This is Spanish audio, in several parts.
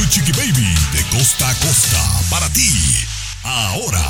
Tu Chiqui Baby de costa a costa para ti. Ahora.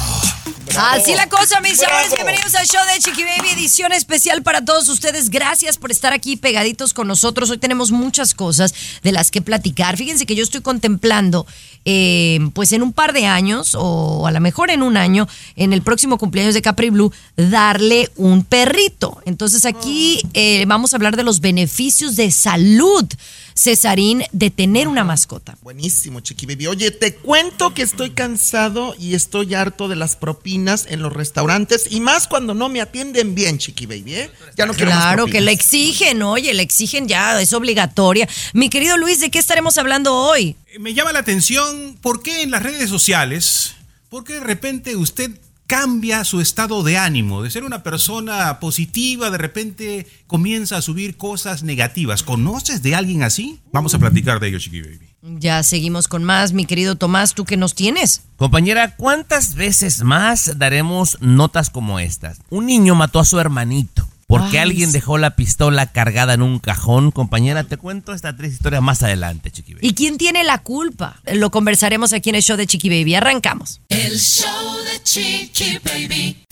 Así la cosa, mis amores. Bienvenidos al show de Chiqui Baby, edición especial para todos ustedes. Gracias por estar aquí pegaditos con nosotros. Hoy tenemos muchas cosas de las que platicar. Fíjense que yo estoy contemplando, eh, pues en un par de años, o a lo mejor en un año, en el próximo cumpleaños de Capri Blue, darle un perrito. Entonces aquí eh, vamos a hablar de los beneficios de salud, Cesarín, de tener una mascota. Buenísimo, Chiqui Baby. Oye, te cuento que estoy cansado y estoy harto de las propinas en los restaurantes y más cuando no me atienden bien, Chiqui Baby, ¿eh? Ya no quiero más Claro, que le exigen, oye, le exigen ya, es obligatoria. Mi querido Luis, ¿de qué estaremos hablando hoy? Me llama la atención por qué en las redes sociales, por qué de repente usted cambia su estado de ánimo, de ser una persona positiva, de repente comienza a subir cosas negativas. ¿Conoces de alguien así? Vamos a platicar de ello, Chiqui Baby. Ya seguimos con más, mi querido Tomás, ¿tú qué nos tienes? Compañera, ¿cuántas veces más daremos notas como estas? Un niño mató a su hermanito porque Ay, alguien dejó la pistola cargada en un cajón. Compañera, te cuento esta triste historia más adelante, Chiqui Baby. ¿Y quién tiene la culpa? Lo conversaremos aquí en el show de Chiqui Baby. Arrancamos. El show de Chiqui Baby.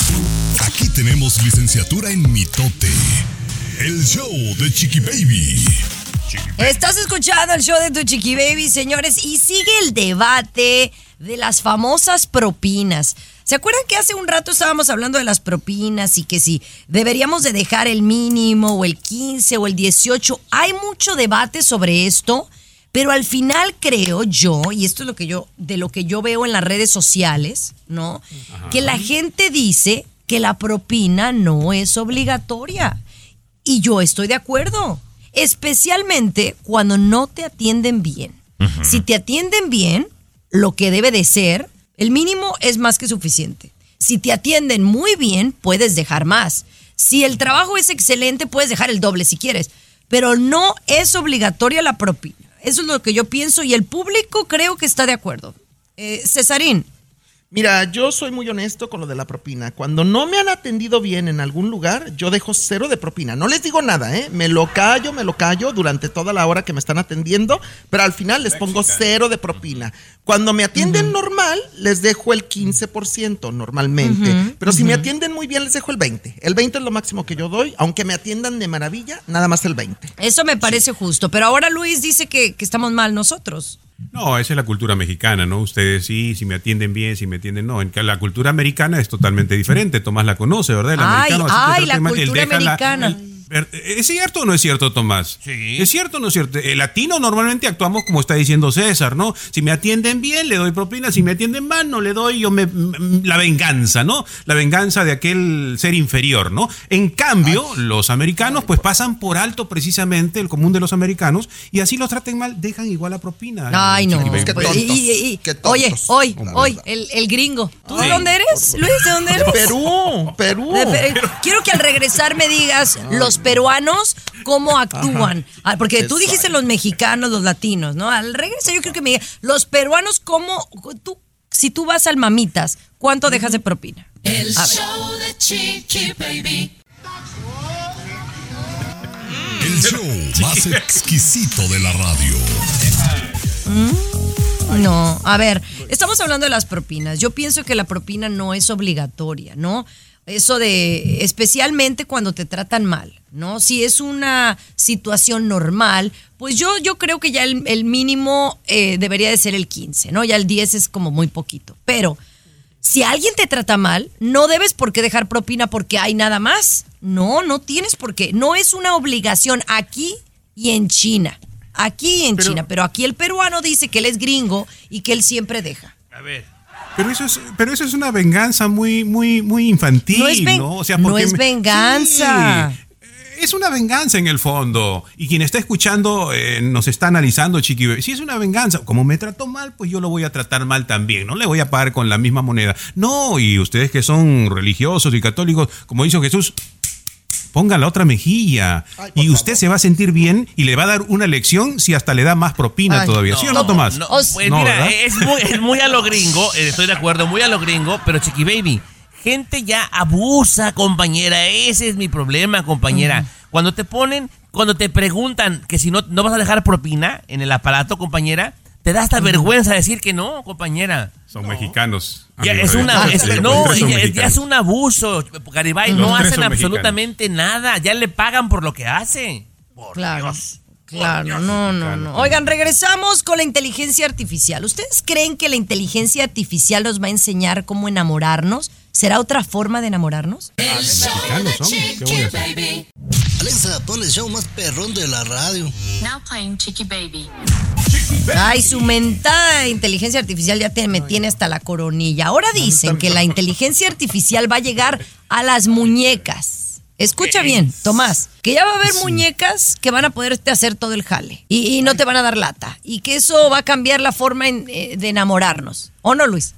Aquí tenemos licenciatura en mitote. El show de Chiqui Baby. Estás escuchando el show de tu Chiqui Baby, señores, y sigue el debate de las famosas propinas. ¿Se acuerdan que hace un rato estábamos hablando de las propinas y que si deberíamos de dejar el mínimo o el 15 o el 18? Hay mucho debate sobre esto, pero al final creo yo, y esto es lo que yo de lo que yo veo en las redes sociales, ¿no? Que la gente dice que la propina no es obligatoria. Y yo estoy de acuerdo, especialmente cuando no te atienden bien. Si te atienden bien, lo que debe de ser, el mínimo es más que suficiente. Si te atienden muy bien, puedes dejar más. Si el trabajo es excelente, puedes dejar el doble si quieres. Pero no es obligatoria la propina. Eso es lo que yo pienso y el público creo que está de acuerdo. Eh, Cesarín, Mira, yo soy muy honesto con lo de la propina. Cuando no me han atendido bien en algún lugar, yo dejo cero de propina. No les digo nada, ¿eh? Me lo callo, me lo callo durante toda la hora que me están atendiendo, pero al final les pongo cero de propina. Cuando me atienden normal, les dejo el 15% normalmente. pero si me atienden muy bien, les dejo el 20%. El 20% es lo máximo que yo doy, aunque me atiendan de maravilla, nada más el 20%. eso me parece justo. Pero ahora Luis dice que, que estamos mal nosotros. No, esa es la cultura mexicana, ¿no? Ustedes sí, si me atienden bien, si me atienden no. En que la cultura americana es totalmente diferente. Tomás la conoce, ¿verdad? El Ay, americano, ay, la cultura la- americana. ¿Es cierto o no es cierto, Tomás? Sí. ¿Es cierto o no es cierto? El latino normalmente actuamos como está diciendo César, ¿no? Si me atienden bien, le doy propina. Si me atienden mal, no le doy yo me, m- la venganza, ¿no? La venganza de aquel ser inferior, ¿no? En cambio, los americanos pues pasan por alto precisamente el común de los americanos y así los traten mal, dejan igual la propina. Ay, no. Qué Pues, tontos, y- y- y- qué tontos, oye, hoy, hoy, el, el gringo. ¿Tú de Sí. dónde eres, Luis? ¿De dónde eres? Perú, Perú. De Pe- Quiero que al regresar me digas los peruanos cómo actúan. Ah, Porque tú dijiste los mexicanos, los latinos, ¿no? Al regresar yo quiero que me digas los peruanos cómo tú si tú vas al mamitas, ¿cuánto dejas de propina? El show de Chiqui Baby. El show más exquisito de la radio. No, a ver, estamos hablando de las propinas. Yo pienso que la propina no es obligatoria, ¿no? Eso de, especialmente cuando te tratan mal. ¿No? Si es una situación normal, pues yo, yo creo que ya el, el mínimo eh, debería de ser el 15, ¿no? Ya el 10 es como muy poquito. Pero si alguien te trata mal, no debes por qué dejar propina porque hay nada más. No, no tienes por qué. No es una obligación aquí y en China. Aquí y en Pero- China. Pero aquí el peruano dice que él es gringo y que él siempre deja. A ver. Pero eso es, pero eso es una venganza muy, muy, muy infantil, No ¿no? es O sea, no porque es me- venganza. Sí, es una venganza en el fondo. Y quien está escuchando eh, nos está analizando, Chiqui. Baby. Si es una venganza, como me trató mal, pues yo lo voy a tratar mal también. No le voy a pagar con la misma moneda. No, y ustedes que son religiosos y católicos, como dijo Jesús, ponga la otra mejilla. Ay, y usted se va a sentir bien y le va a dar una lección si hasta le da más propina Ay, todavía. ¿Sí o no, Tomás? No, pues No, mira, ¿verdad? es muy, es muy a lo gringo, eh, estoy de acuerdo, muy a lo gringo, pero Chiqui Baby, gente ya abusa, compañera, ese es mi problema, compañera. Cuando te ponen, cuando te preguntan que si no, no vas a dejar propina en el aparato, compañera, te da hasta vergüenza decir que no, compañera. Son mexicanos. Ya es una, es- no, ya, es un abuso, Garibay, Los no hacen absolutamente nada, ya le pagan por lo que hace. Por Claro. Dios. Claro, no, no, no. Oigan, regresamos con la inteligencia artificial. ¿Ustedes creen que la inteligencia artificial nos va a enseñar cómo enamorarnos? ¿Será otra forma de enamorarnos? El show mexicanos de son, ¿qué voy a Chiqui hacer? Baby. Alexa, pon el show más perrón de la radio. Now playing Chicky Baby. Ay, su mentada inteligencia artificial ya te- me tiene hasta la coronilla. Ahora dicen que la inteligencia artificial va a llegar a las muñecas. Escucha bien, Tomás, que ya va a haber muñecas que van a poderte hacer todo el jale y, y no te van a dar lata. Y que eso va a cambiar la forma en- eh, de enamorarnos. ¿O no, Luis?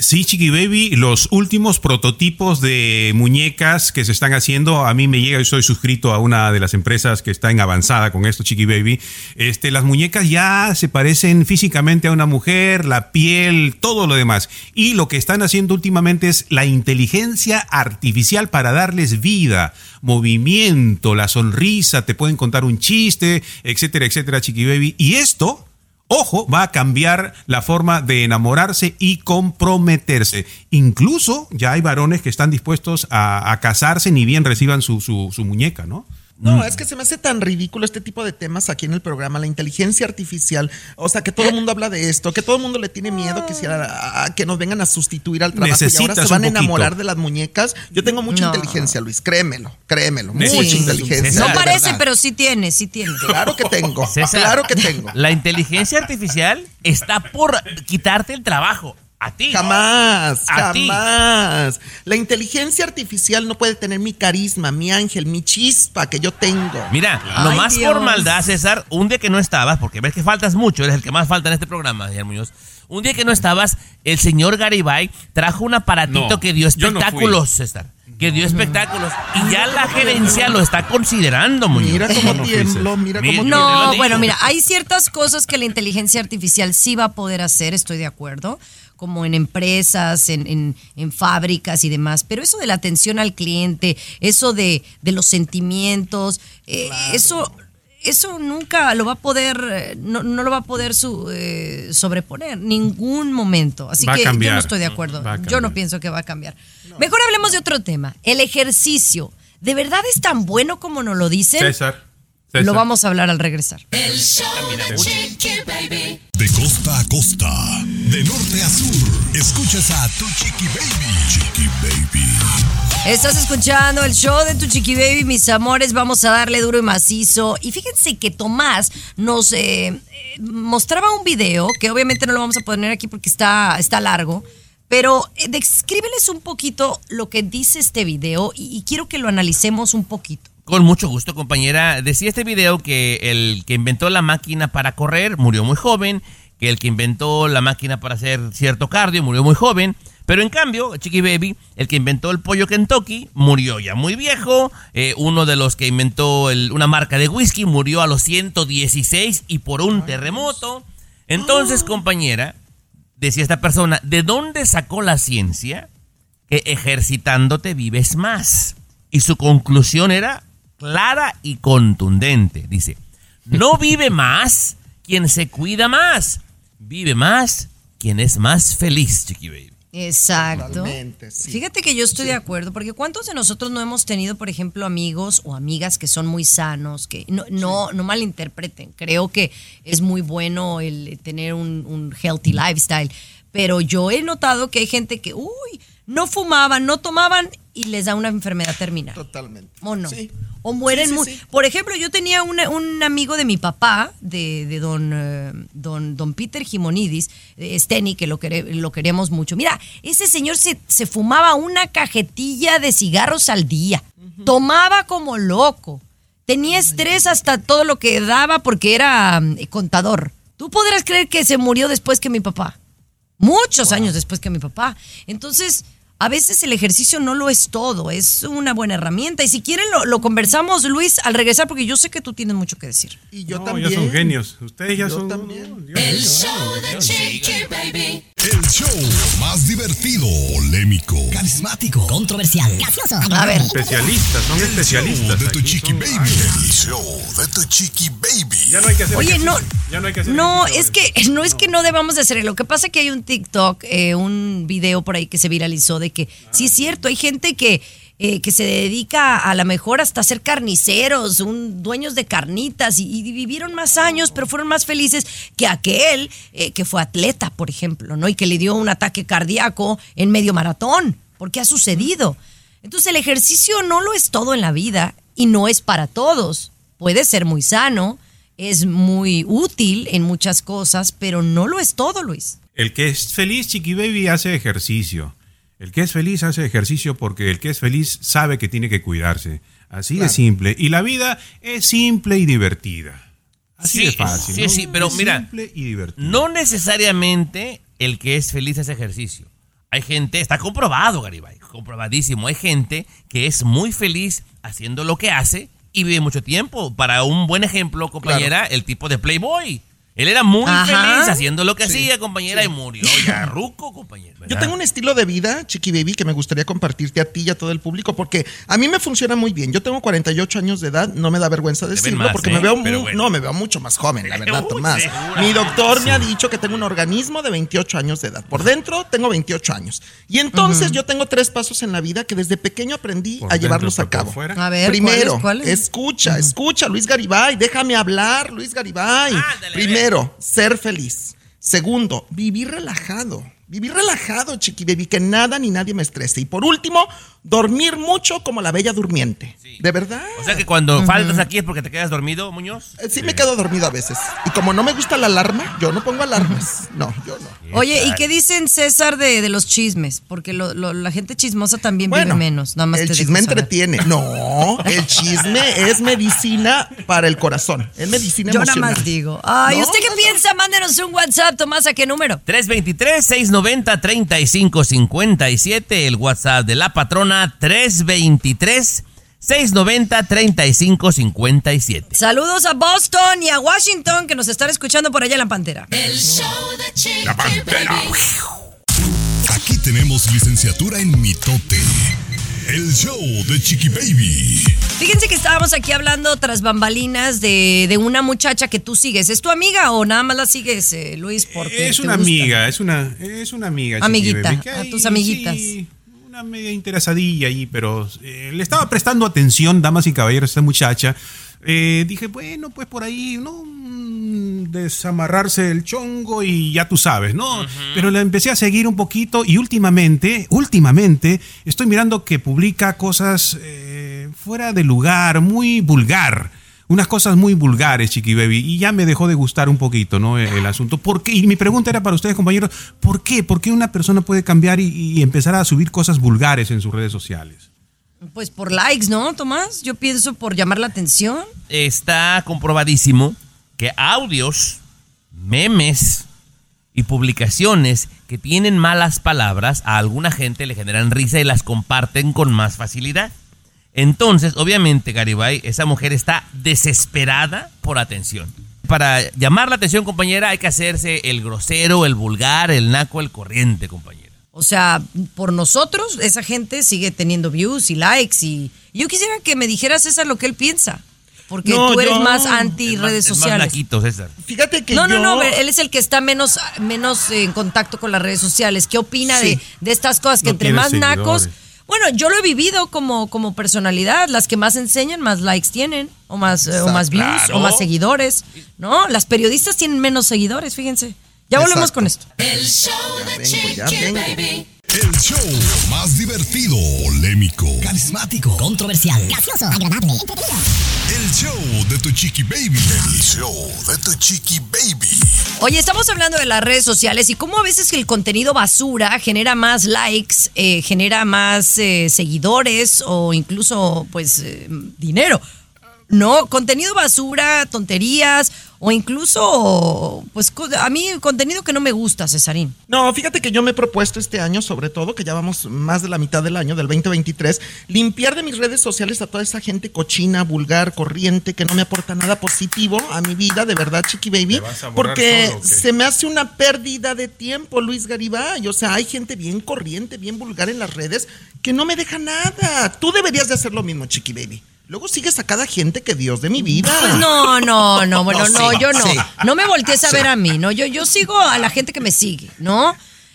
Sí, Chiqui Baby, los últimos prototipos de muñecas que se están haciendo, a mí me llega, yo soy suscrito a una de las empresas que está en avanzada con esto, Chiqui Baby. Este, las muñecas ya se parecen físicamente a una mujer, la piel, todo lo demás. Y lo que están haciendo últimamente es la inteligencia artificial para darles vida, movimiento, la sonrisa, te pueden contar un chiste, etcétera, etcétera, Chiqui Baby. Y esto Ojo, va a cambiar la forma de enamorarse y comprometerse. Incluso ya hay varones que están dispuestos a, casarse ni bien reciban su, su- su muñeca, ¿no? No, es que se me hace tan ridículo este tipo de temas aquí en el programa, la inteligencia artificial, o sea, que todo el mundo habla de esto, que todo el mundo le tiene miedo que, sea, a- que nos vengan a sustituir al trabajo y ahora se van a enamorar de las muñecas. Yo tengo mucha No. inteligencia, Luis, créemelo, créemelo, Necesitas mucha inteligencia. No parece, verdad. pero sí tiene, sí tiene. Claro que tengo, César, claro que tengo. La inteligencia artificial está por quitarte el trabajo. A ti. Jamás, A ti. jamás. La inteligencia artificial no puede tener mi carisma, mi ángel, mi chispa que yo tengo. Mira, Ay, nomás Dios. por maldad, César, un día que no estabas, porque ves que faltas mucho, eres el que más falta en este programa, Guillermo Muñoz. Un día que no estabas, el señor Garibay trajo un aparatito No, que dio no espectáculos, César. Que dio espectáculos. Y ya la gerencia lo está considerando, Muñoz. Mira cómo tiemblo, mira cómo No, bueno, mira, hay ciertas cosas que la inteligencia artificial sí va a poder hacer, estoy de acuerdo, como en empresas, en, en- en fábricas y demás, pero eso de la atención al cliente, eso de, de los sentimientos, eh, eso... Eso nunca lo va a poder, eh, no, no lo va a poder su- eh, sobreponer, ningún momento. Así Va que yo no estoy de acuerdo. Yo no pienso que va a cambiar. Mejor hablemos de otro tema. El ejercicio. ¿De verdad es tan bueno como nos lo dicen? César. César. Lo vamos a hablar al regresar. El show de Chiqui Baby. De costa a costa, de norte a sur, escuchas a tu chiqui baby. Chiqui baby. Estás escuchando el show de tu chiqui baby, mis amores. Vamos a darle duro y macizo. Y fíjense que Tomás nos eh, eh, mostraba un video que obviamente no lo vamos a poner aquí porque está, está largo. Pero eh, descríbeles un poquito lo que dice este video y, y quiero que lo analicemos un poquito. Con mucho gusto, compañera. Decía este video que el que inventó la máquina para correr murió muy joven, que el que inventó la máquina para hacer cierto cardio murió muy joven, pero en cambio, Chiqui Baby, el que inventó el pollo Kentucky murió ya muy viejo, eh, uno de los que inventó el- una marca de whisky murió a los 116 y por un terremoto. Entonces, compañera, decía esta persona, ¿de dónde sacó la ciencia que ejercitándote vives más? Y su conclusión era clara y contundente. Dice, no vive más quien se cuida más, vive más quien es más feliz, Chiqui Baby. Exacto. Sí. Fíjate que yo estoy de acuerdo, porque ¿cuántos de nosotros no hemos tenido, por ejemplo, amigos o amigas que son muy sanos, que no, no, no malinterpreten? Creo que es muy bueno el tener un, un healthy lifestyle, pero yo he notado que hay gente que, uy, no fumaban, no tomaban y les da una enfermedad terminal. Totalmente. ¿O no? Sí. O mueren Sí. Por ejemplo, yo tenía una- un amigo de mi papá, de, de don, eh, don, don Peter Jimonidis, eh, Steny, que lo, quere- lo queremos mucho. Mira, ese señor se, se fumaba una cajetilla de cigarros al día. Tomaba como loco. Tenía estrés hasta todo lo que daba porque era mm, contador. ¿Tú podrás creer que se murió después que mi papá? Muchos años después que mi papá. Entonces, a veces el ejercicio no lo es todo, es una buena herramienta. Y si quieren, lo, lo conversamos, Luis, al regresar, porque yo sé que tú tienes mucho que decir. Y yo No, también. ya son genios. Ustedes ya Yo son. también. Dios El show de Chiqui Baby. El show más divertido, polémico, Carismático, controversial, gracioso. A ver, Especialistas, son el especialistas. show de tu chiqui son- baby. El show de tu chiqui baby. Ya no hay que hacer Oye, no. Ya no hay que hacer no, es que no es que no debamos de hacer. Lo que pasa es que hay un TikTok, eh, un video por ahí que se viralizó de que sí es cierto, hay gente que eh, que se dedica a lo mejor hasta ser carniceros, un dueños de carnitas y, y vivieron más años, pero fueron más felices que aquel eh, que fue atleta, por ejemplo, ¿no? Y que le dio un ataque cardíaco en medio maratón, porque ha sucedido. Entonces el ejercicio no lo es todo en la vida y no es para todos. Puede ser muy sano, es muy útil en muchas cosas, pero no lo es todo, Luis. El que es feliz, Chiqui Baby, hace ejercicio. El que es feliz hace ejercicio porque el que es feliz sabe que tiene que cuidarse. Así de simple. Y la vida es simple y divertida. Así Sí, de fácil. sí, ¿no? sí, pero Es mira, Simple y divertido. No necesariamente el que es feliz hace ejercicio. Hay gente, está comprobado, Garibay, comprobadísimo. Hay gente que es muy feliz haciendo lo que hace y vive mucho tiempo. Para un buen ejemplo, compañera, el tipo de Playboy. Él era muy Ajá. feliz haciendo lo que Sí, hacía, compañera, y murió ya ruco, compañera. Yo tengo un estilo de vida, Chiqui Baby, que me gustaría compartirte a ti y a todo el público, porque a mí me funciona muy bien. Yo tengo 48 años de edad, no me da vergüenza decirlo, más, porque ¿eh? me veo Pero mu- bueno. no, me veo mucho más joven, la verdad, Tomás. Mi doctor me ha dicho que tengo un organismo de 28 años de edad. Por dentro tengo 28 años. Y entonces yo tengo tres pasos en la vida que desde pequeño aprendí Por a dentro, llevarlos a cabo. fuera. A ver, Primero, ¿cuáles? cuáles? escucha, escucha, Luis Garibay, déjame hablar, Luis Garibay. Ándale, Primero, ser feliz. Segundo, vivir relajado. Vivir relajado, chiqui baby, que nada ni nadie me estrese. Y por último, dormir mucho como la bella durmiente. ¿De verdad? O sea que cuando faltas aquí es porque te quedas dormido, Muñoz. Eh, sí, me quedo dormido a veces. Y como no me gusta la alarma, yo no pongo alarmas. No, yo no. Oye, ¿y qué dicen César de, de los chismes? Porque lo- lo- la gente chismosa también vive menos. Nada más el te chisme entretiene. No, el chisme es medicina para el corazón. Es medicina Yo nada emocional. más digo. Ay, No, ¿usted qué no, no. piensa? Mándenos un WhatsApp, Tomás, ¿a qué número? 323-690-3557, el WhatsApp de la patrona 323-690-3557. Saludos a Boston y a Washington que nos están escuchando por allá en la Pantera. El show de Chiqui La Pantera. Baby. Aquí tenemos licenciatura en mitote. El show de Chiqui Baby. Fíjense que estábamos aquí hablando tras bambalinas de, de una muchacha que tú sigues. ¿Es tu amiga o nada más la sigues, eh, Luis? Porque Es una amiga, es una, es una amiga. Chiqui Amiguita, Baby, a tus amiguitas. sí, una media interesadilla ahí, pero eh, le estaba prestando atención, damas y caballeros, a esta muchacha. Eh, dije, bueno, pues por ahí, ¿no? Mm, Desamarrarse el chongo y ya tú sabes, ¿no? Pero la empecé a seguir un poquito y últimamente, últimamente, estoy mirando que publica cosas eh, fuera de lugar, muy vulgar unas cosas muy vulgares, Chiqui Baby, y ya me dejó de gustar un poquito, ¿no? El, el asunto. ¿Por qué? Y mi pregunta era para ustedes, compañeros, ¿por qué? ¿Por qué una persona puede cambiar y, y empezar a subir cosas vulgares en sus redes sociales? Pues por likes, ¿no, Tomás? Yo pienso por llamar la atención. Está comprobadísimo que audios, memes y publicaciones que tienen malas palabras a alguna gente le generan risa y las comparten con más facilidad. Entonces, obviamente, Garibay, esa mujer está desesperada por atención. Para llamar la atención, compañera, hay que hacerse el grosero, el vulgar, el naco, el corriente, compañera. O sea, por nosotros, esa gente sigue teniendo views y likes y yo quisiera que me dijeras César lo que él piensa. Porque No, tú eres yo- más anti Es más- redes es más sociales. César. Fíjate que No, yo... no, no, él es el que está menos, menos en contacto con las redes sociales. ¿Qué opina Sí. de, de estas cosas? Que No entre más nacos. Bueno, yo lo he vivido como, como personalidad. Las que más enseñan, más likes tienen, o más, eh, o más views, Claro. o más seguidores. ¿No? Las periodistas tienen menos seguidores, fíjense. Ya volvemos Exacto. con esto. El show de vengo, ya Chiqui vengo. Baby. El show más divertido, polémico, Carismático. Controversial. Gracioso. Agradable. El show de tu chiqui baby. El show de tu chiqui baby. Oye, estamos hablando de las redes sociales y cómo a veces el contenido basura genera más likes, eh, genera más eh, seguidores o incluso, pues, eh, dinero. No, contenido basura, tonterías o incluso, pues, a mí contenido que no me gusta, Cesarín. No, fíjate que yo me he propuesto este año, sobre todo, que ya vamos más de la mitad del año, del 2023, limpiar de mis redes sociales a toda esa gente cochina, vulgar, corriente, que no me aporta nada positivo a mi vida, de verdad, Chiqui Baby. Porque se me hace una pérdida de tiempo, Luis Garibay. O sea, hay gente bien corriente, bien vulgar en las redes, que no me deja nada. Tú deberías de hacer lo mismo, Chiqui Baby. Luego sigues a cada gente que Dios de mi vida. Pues no, no, no, bueno, No, sí, yo no. sí. No me voltees a ver a mí, ¿no? Yo, yo sigo a la gente que me sigue, ¿no?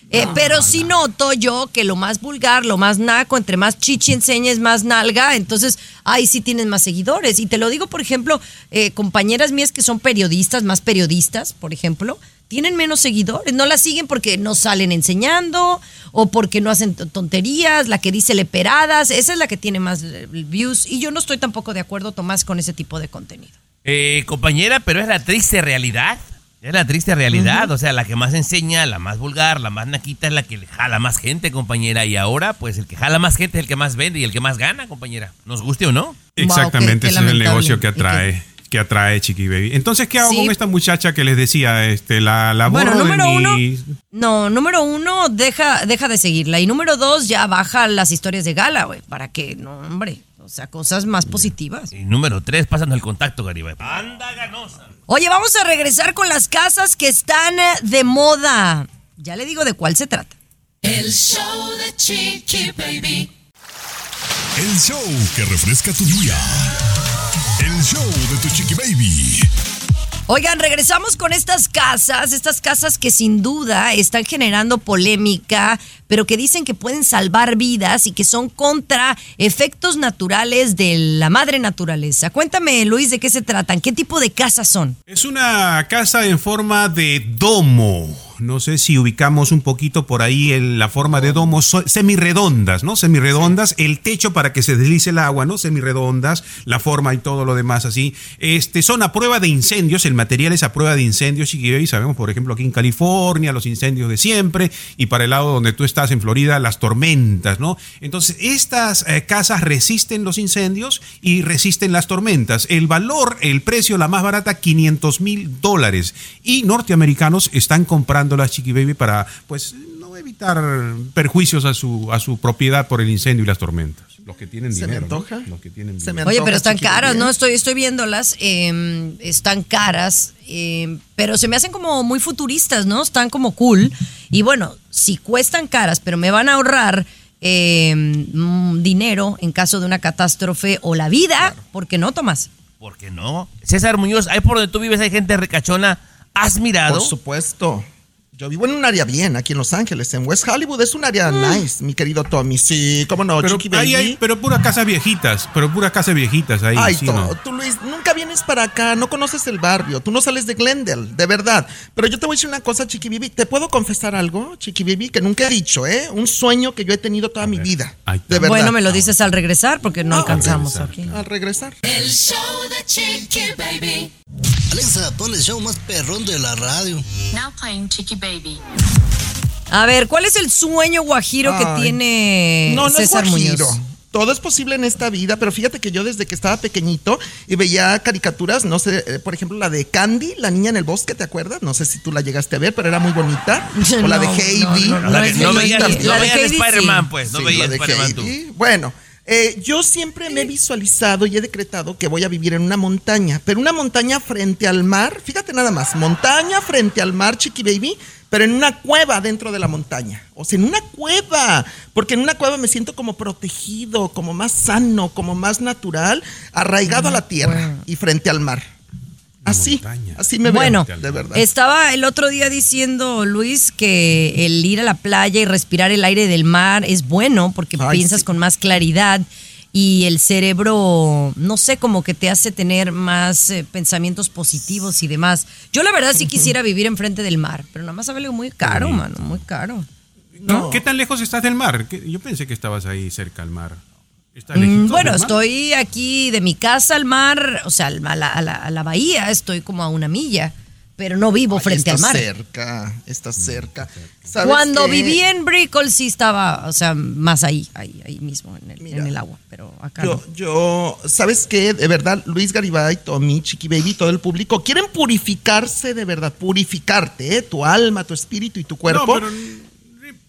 Eh, pero sí noto yo que lo más vulgar, lo más naco, entre más chichi enseñes, más nalga, entonces ahí sí tienes más seguidores. Y te lo digo, por ejemplo, eh, compañeras mías que son periodistas, más periodistas, por ejemplo, tienen menos seguidores. No las siguen porque no salen enseñando o porque no hacen tonterías, la que dice leperadas, esa es la que tiene más eh, views. Y yo no estoy tampoco de acuerdo, Tomás, con ese tipo de contenido. Eh, compañera, pero es la triste realidad. Es la triste realidad. O sea, la que más enseña, la más vulgar, la más naquita es la que le jala más gente, compañera. Y ahora, pues el que jala más gente es el que más vende y el que más gana, compañera. Nos guste o no. Exactamente, qué ese es el negocio que atrae. Que atrae Chiqui Baby. Entonces, ¿qué hago Sí. con esta muchacha que les decía? Este, la, la Bueno, borro de número uno, mi- no, número uno, deja, deja de seguirla. Y número dos, ya baja las historias de gala, güey, para que, no, hombre, o sea, cosas más positivas. Y número tres, pasando el contacto, Garibay. Anda ganosa. Oye, vamos a regresar con las casas que están eh, de moda. Ya le digo de cuál se trata. El show de Chiqui Baby. El show que refresca tu día. El show de tu chiqui baby. Oigan, regresamos con estas casas, estas casas que sin duda están generando polémica, pero que dicen que pueden salvar vidas y que son contra efectos naturales de la madre naturaleza. Cuéntame, Luis, de qué se tratan, qué tipo de casas son. Es una casa en forma de domo. No sé si ubicamos un poquito por ahí en la forma de domo, so- semirredondas, ¿no? Semirredondas, el techo para que se deslice el agua, ¿no? Semirredondas, la forma y todo lo demás así. Este, son a prueba de incendios, el material es a prueba de incendios, y sabemos, por ejemplo, aquí en California, los incendios de siempre, y para el lado donde tú estás en Florida, las tormentas, ¿no? Entonces, estas eh, casas resisten los incendios y resisten las tormentas. El valor, el precio, la más barata, 500 mil dólares. Y norteamericanos están comprando las Chiqui Baby para, pues, no evitar perjuicios a su, a su propiedad por el incendio y las tormentas. Los que tienen Se me antoja. Los que tienen Se me dinero. Oye, pero están caras, Baby, ¿no? ¿eh? Estoy, estoy viéndolas, eh, están caras, eh, pero se me hacen como muy futuristas, ¿no? Están como cool. Y bueno, si cuestan caras, pero me van a ahorrar eh, dinero en caso de una catástrofe o la vida, ¿por qué no, Tomás? ¿Por qué no? César Muñoz, ahí por donde tú vives hay gente ricachona. ¿Has mirado? Por supuesto. Yo vivo en un área bien, aquí en Los Ángeles, en West Hollywood. Es un área nice, mi querido Tommy. Sí, cómo no, Pero, Chiqui ahí Baby. hay, pero puras casas viejitas, pero puras casas viejitas ahí. Ay, sí, to- ¿no? tú Luis, nunca vienes para acá, no conoces el barrio, tú no sales de Glendale, de verdad. Pero yo te voy a decir una cosa, Chiqui Baby, ¿te puedo confesar algo, Chiqui Baby? Que nunca he dicho, ¿eh? Un sueño que yo he tenido toda mi vida. De verdad. Bueno, me lo dices al regresar porque no Ah, alcanzamos regresar. aquí. Al regresar. El show de Chiqui Baby. Alexa, pon el show más perrón de la radio. Now playing Chiqui Baby. A ver, ¿cuál es el sueño guajiro que tiene No, no César es guajiro. Muñoz? Todo es posible en esta vida, pero fíjate que yo desde que estaba pequeñito y veía caricaturas, no sé, eh, por ejemplo, la de Candy, la niña en el bosque, ¿te acuerdas? No sé si tú la llegaste a ver, pero era muy bonita. O la de Heidi. no, veías, Spider-Man, pues. No veías la de Spider-Man tú. Bueno, Eh, yo siempre me he visualizado y he decretado que voy a vivir en una montaña, pero una montaña frente al mar, fíjate nada más, montaña frente al mar, Chiqui Baby, pero en una cueva dentro de la montaña. O sea, en una cueva, porque en una cueva me siento como protegido, como más sano, como más natural, arraigado a la tierra y frente al mar. Así, así me veo, Bueno, de verdad. estaba el otro día diciendo Luis que el ir a la playa y respirar el aire del mar es bueno porque Ay, piensas sí. con más claridad y el cerebro, no sé, como que te hace tener más eh, pensamientos positivos y demás. Yo la verdad sí quisiera vivir enfrente del mar, pero nada más sale muy caro, mano, muy caro. ¿No? ¿Qué tan lejos estás del mar? ¿Qué- Yo pensé que estabas ahí cerca al mar. ¿Está Mm, Bueno, estoy aquí de mi casa al mar, o sea, al- a la, a la- a la bahía, estoy como a una milla, pero no vivo Ay, frente está al mar. cerca, está cerca. ¿Sabes Cuando qué? viví en Brickell sí estaba, o sea, más ahí, ahí, ahí mismo, en el, Mira, en el agua, pero acá Yo, no. yo, ¿sabes qué? De verdad, Luis Garibay, Tommy, Chiqui Baby, todo el público, quieren purificarse de verdad, purificarte, ¿eh? Tu alma, tu espíritu y tu cuerpo. pero-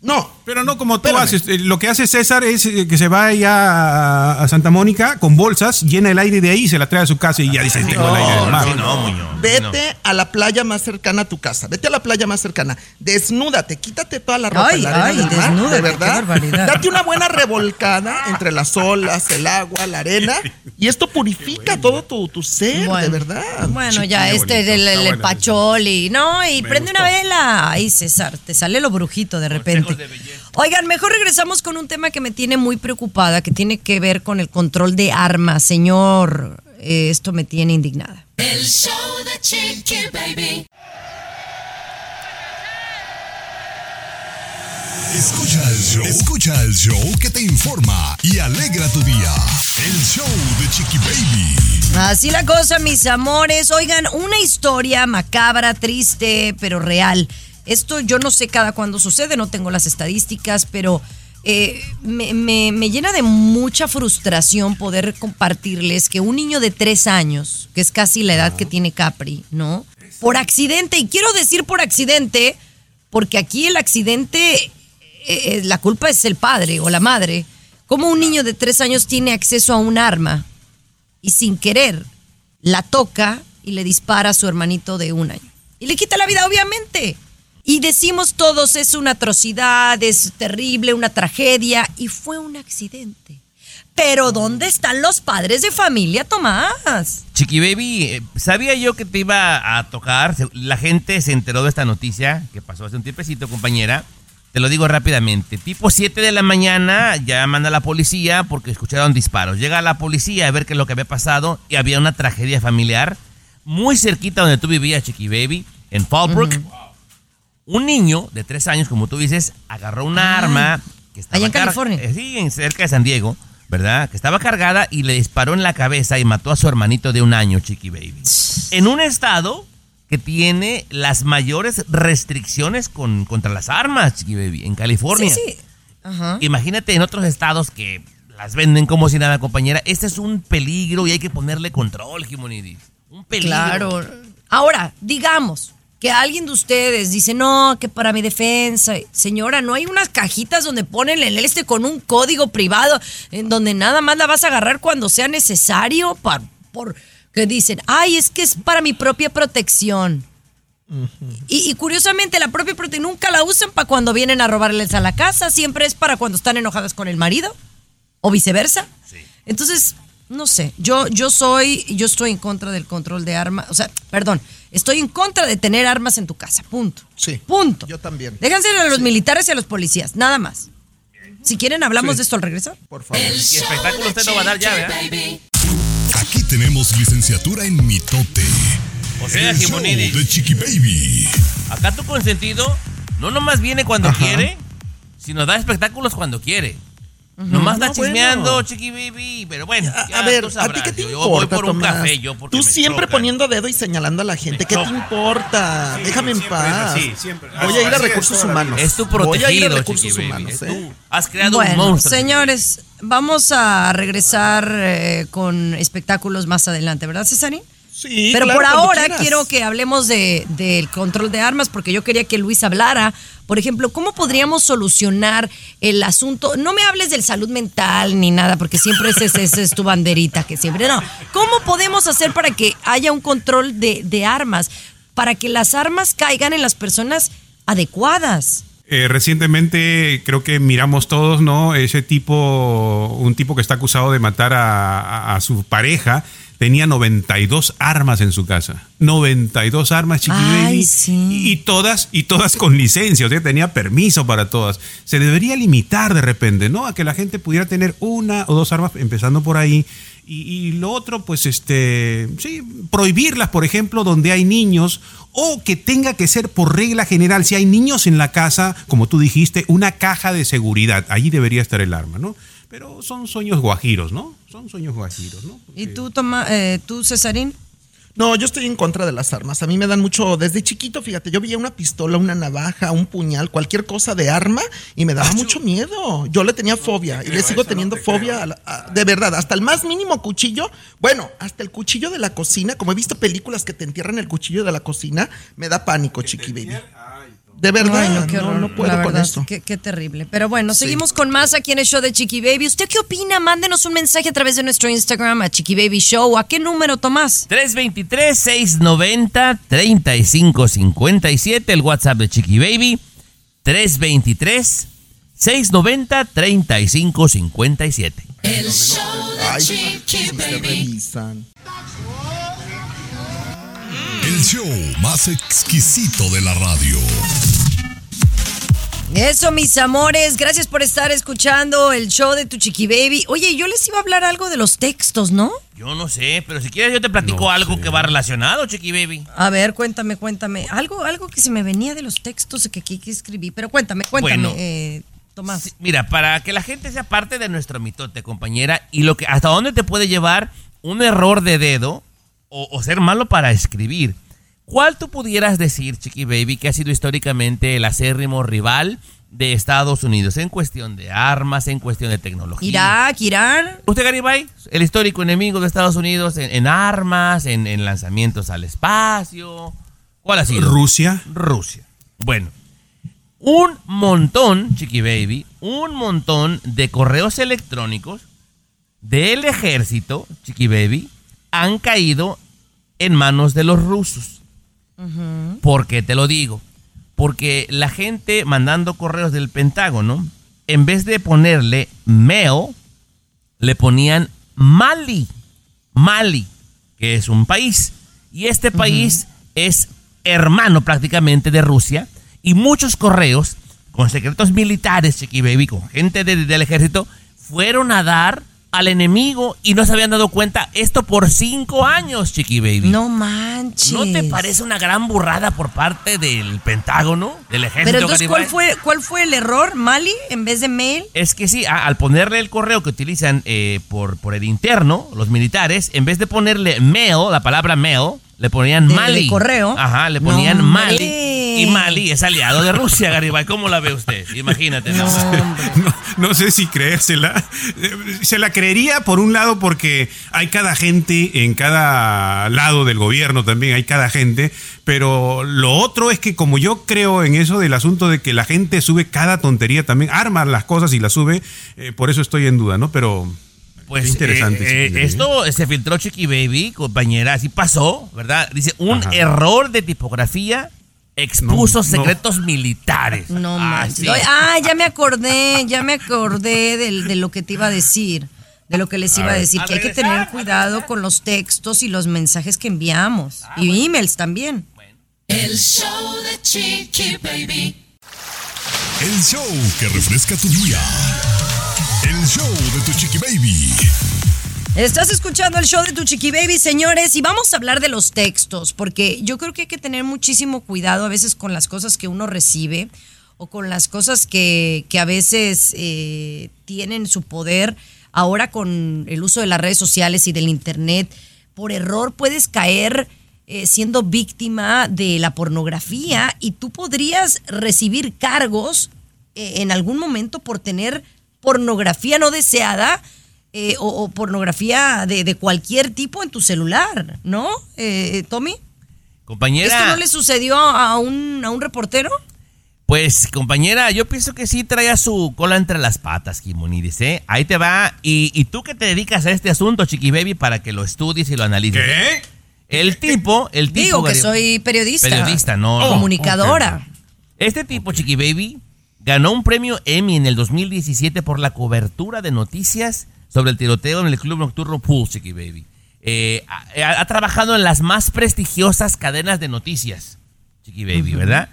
No, Pero no como tú Espérame. haces. Eh, Lo que hace César es eh, que se va allá a, Santa Mónica con bolsas, llena el aire de ahí y se la trae a su casa y ya dice, tengo el aire del mar. No, Muñoz. Vete a la playa más cercana a tu casa. Vete a la playa más cercana. Desnúdate, quítate toda la ropa Ay, la arena ay, del mar, desnúdate, de verdad. Date una buena revolcada entre las olas, el agua, la arena. Y esto purifica todo tu, tu ser, de verdad. Bueno, ya este, bonito, el, el- está el bueno. pacholi, ¿no? Y Me prende una vela. Ay, César, te sale lo brujito de repente. Oigan, mejor regresamos con un tema que me tiene muy preocupada, que tiene que ver con el control de armas. Señor, eh, esto me tiene indignada. El show de Chiqui Baby. Escucha el show. Escucha el show que te informa y alegra tu día. El show de Chiqui Baby. Así la cosa, mis amores. Oigan, una historia macabra, triste, pero real. Esto yo no sé cada cuándo sucede, no tengo las estadísticas, pero eh, me, me- me llena de mucha frustración poder compartirles que un niño de tres años, que es casi la edad que tiene Capri, ¿no? Por accidente, y quiero decir por accidente, porque aquí el accidente, eh, eh, la culpa es el padre o la madre. ¿Cómo un niño de tres años tiene acceso a un arma? y sin querer la toca y le dispara a su hermanito de un año. Y le quita la vida, obviamente. Y decimos todos, es una atrocidad, es terrible, una tragedia, y fue un accidente. Pero ¿dónde están los padres de familia, Tomás? Chiqui Baby, eh, sabía yo que te iba a tocar. La gente se enteró de esta noticia que pasó hace un tiempecito, compañera. Te lo digo rápidamente. Tipo 7 de la mañana, ya manda la policía porque escucharon disparos. Llega la policía a ver qué es lo que había pasado y había una tragedia familiar muy cerquita donde tú vivías, Chiqui Baby, en Fallbrook. Un niño de 3 años, como tú dices, agarró una Ah, arma que estaba allá en California. eh, sí, en- cerca de San Diego, ¿verdad? Que estaba cargada y le disparó en la cabeza y mató a su hermanito de un año, Chiqui Baby. En un estado que tiene las mayores restricciones con, contra las armas, Chiqui Baby, en California. Sí, sí. Ajá. Imagínate en otros estados que las venden como si nada, compañera. Este es un peligro y hay que ponerle control, Jimonidis. Un peligro. Claro. Ahora, digamos que alguien de ustedes dice, no, que para mi defensa, señora, no hay unas cajitas donde ponen el este con un código privado en donde nada más la vas a agarrar cuando sea necesario, por, por que dicen, ay, es que es para mi propia protección. Y, y curiosamente la propia protección nunca la usan para cuando vienen a robarles a la casa, siempre es para cuando están enojadas con el marido o viceversa. Entonces, no sé, yo, yo soy, yo estoy en contra del control de armas, o sea, perdón, estoy en contra de tener armas en tu casa, punto. Sí. Punto. Yo también. Déjense a los militares y a los policías, nada más. Si quieren, hablamos Sí. de esto al regresar. Por favor. Y espectáculo usted no va a dar ya, ¿verdad? Aquí tenemos licenciatura en mitote. O sea, El show de Chiqui Baby. Acá tu consentido no nomás viene cuando quiere, sino da espectáculos cuando quiere. Nomás No, está chismeando, bueno. chiqui baby, pero bueno. A, ya a ver, tú ¿a ti qué te yo, importa, Yo voy por un café, yo porque Tú siempre chocan. poniendo dedo y señalando a la gente. ¿Qué te importa? Déjame en paz. siempre. Voy a ir a recursos humanos. Es tu Voy a ir a protegido, recursos chiqui baby. humanos. Tú has creado bueno, un monstruo. señores, vamos a regresar eh, con espectáculos más adelante, ¿verdad, Cesarín? Sí, Pero claro, por ahora quiero que hablemos de- del control de armas, porque yo quería que Luis hablara. Por ejemplo, ¿cómo podríamos solucionar el asunto? No me hables del salud mental ni nada, porque siempre esa es, esa es tu banderita, que siempre no. ¿Cómo podemos hacer para que haya un control de, de armas? Para que las armas caigan en las personas adecuadas. Eh, recientemente creo que miramos todos, ¿no? Ese tipo, un tipo que está acusado de matar a, a- a su pareja, tenía 92 armas en su casa. 92 armas, Chiqui Ay. Y todas, y todas con licencia, o sea, tenía permiso para todas. Se debería limitar de repente, ¿no? A que la gente pudiera tener una o dos armas, empezando por ahí. Y, y lo otro, pues, este, sí, prohibirlas, por ejemplo, donde hay niños, o que tenga que ser por regla general, si hay niños en la casa, como tú dijiste, una caja de seguridad, allí debería estar el arma, ¿no? Pero son sueños guajiros, ¿no? Son sueños guajiros, ¿no? ¿Y tú, Toma, eh, tú Cesarín? No, yo estoy en contra de las armas. A mí me dan mucho, desde chiquito, fíjate, yo veía una pistola, una navaja, un puñal, cualquier cosa de arma y me daba mucho miedo. Yo le tenía fobia y le sigo teniendo fobia, a la- a- de verdad, hasta el más mínimo cuchillo. Bueno, hasta el cuchillo de la cocina, como he visto películas que te entierran el cuchillo de la cocina, me da pánico, chiqui baby. De verdad, Ay, no, qué horror. no puedo La con verdad, esto. Qué, qué terrible. Pero bueno, seguimos con más aquí en el show de Chiqui Baby. ¿Usted qué opina? Mándenos un mensaje a través de nuestro Instagram a Chiqui Baby Show. ¿A qué número, Tomás? 323-690-3557, el WhatsApp de Chiqui Baby. 323-690-3557. El show de Chiqui Baby. El show más exquisito de la radio. Eso, mis amores. Gracias por estar escuchando el show de tu Chiqui Baby. Oye, yo les iba a hablar algo de los textos, ¿no? Yo no sé, pero si quieres yo te platico No algo sé. que va relacionado, Chiqui Baby. A ver, cuéntame, cuéntame. Algo, algo que se me venía de los textos que aquí que escribí. Pero cuéntame, cuéntame, Bueno. eh, Tomás. Sí, Mira, para que la gente sea parte de nuestro mitote, compañera, y lo que hasta dónde te puede llevar un error de dedo o, o ser malo para escribir. ¿Cuál tú pudieras decir, Chiqui Baby, que ha sido históricamente el acérrimo rival de Estados Unidos en cuestión de armas, en cuestión de tecnología? Irak, Irán. ¿Usted, Garibay? El histórico enemigo de Estados Unidos en, en armas, en, en lanzamientos al espacio. ¿Cuál ha sido? Rusia. Rusia. Bueno, un montón, Chiqui Baby, un montón de correos electrónicos del ejército, Chiqui Baby, han caído en manos de los rusos. ¿Por qué te lo digo? Porque la gente mandando correos del Pentágono, en vez de ponerle mail, le ponían Mali. Mali, que es un país. Y este país es hermano prácticamente de Rusia. Y muchos correos con secretos militares, Chiqui Baby, con gente de- del ejército, fueron a dar al enemigo y no se habían dado cuenta. Esto por cinco años, Chiqui Baby. No manches. ¿No te parece una gran burrada por parte del Pentágono, del ejército? Pero entonces, ¿cuál fue, ¿cuál fue el error? ¿Mali en vez de mail? Es que sí, a- al ponerle el correo que utilizan eh, por, por el interno, los militares, en vez de ponerle mail, la palabra mail, le ponían De- Mali. de correo. Ajá, le No, ponían hombre. Mali. Y Mali es aliado de Rusia, Garibay. ¿Cómo la ve usted? Imagínate. ¿no? No, no sé si creérsela. Eh, Se la creería por un lado porque hay cada gente en cada lado del gobierno también, hay cada gente, pero lo otro es que como yo creo en eso del asunto de que la gente sube cada tontería también, arma las cosas y las sube, eh, por eso estoy en duda, ¿no? Pero Pues qué interesante. eh, eh, Baby. esto se filtró Chiqui Baby, compañera, así pasó, ¿verdad? Dice, un Ajá. error de tipografía expuso No, no. secretos militares. No Ah, sí. Ay, Ah, ya me acordé, ya me acordé de, lo que te iba a decir. De lo que les iba a, decir, que hay que tener cuidado con los textos y los mensajes que enviamos. y emails también. El show de Chiqui Baby. El show que refresca tu día. El show de tu chiqui baby. Estás escuchando el show de tu Chiqui Baby, señores, y vamos a hablar de los textos, porque yo creo que hay que tener muchísimo cuidado a veces con las cosas que uno recibe o con las cosas que, que a veces eh, tienen su poder. Ahora con el uso de las redes sociales y del Internet, por error puedes caer eh, siendo víctima de la pornografía y tú podrías recibir cargos eh, en algún momento por tener pornografía no deseada eh, o, o pornografía de, de cualquier tipo en tu celular, ¿no, eh, Tommy? Compañera. ¿Esto no le sucedió a un, a un reportero? Pues, compañera, yo pienso que sí traía su cola entre las patas, Jimonides, ¿eh? Ahí te va. Y, y tú que te dedicas a este asunto, Chiqui Baby, para que lo estudies y lo analices. ¿Qué? El tipo, el tipo. Digo que soy periodista. Periodista, no. Comunicadora. Este tipo, Chiqui Baby, ganó un premio Emmy en el 2017 por la cobertura de noticias sobre el tiroteo en el club nocturno Pool, Chiqui Baby. Eh, ha, ha trabajado en las más prestigiosas cadenas de noticias, Chiqui Baby, ¿verdad?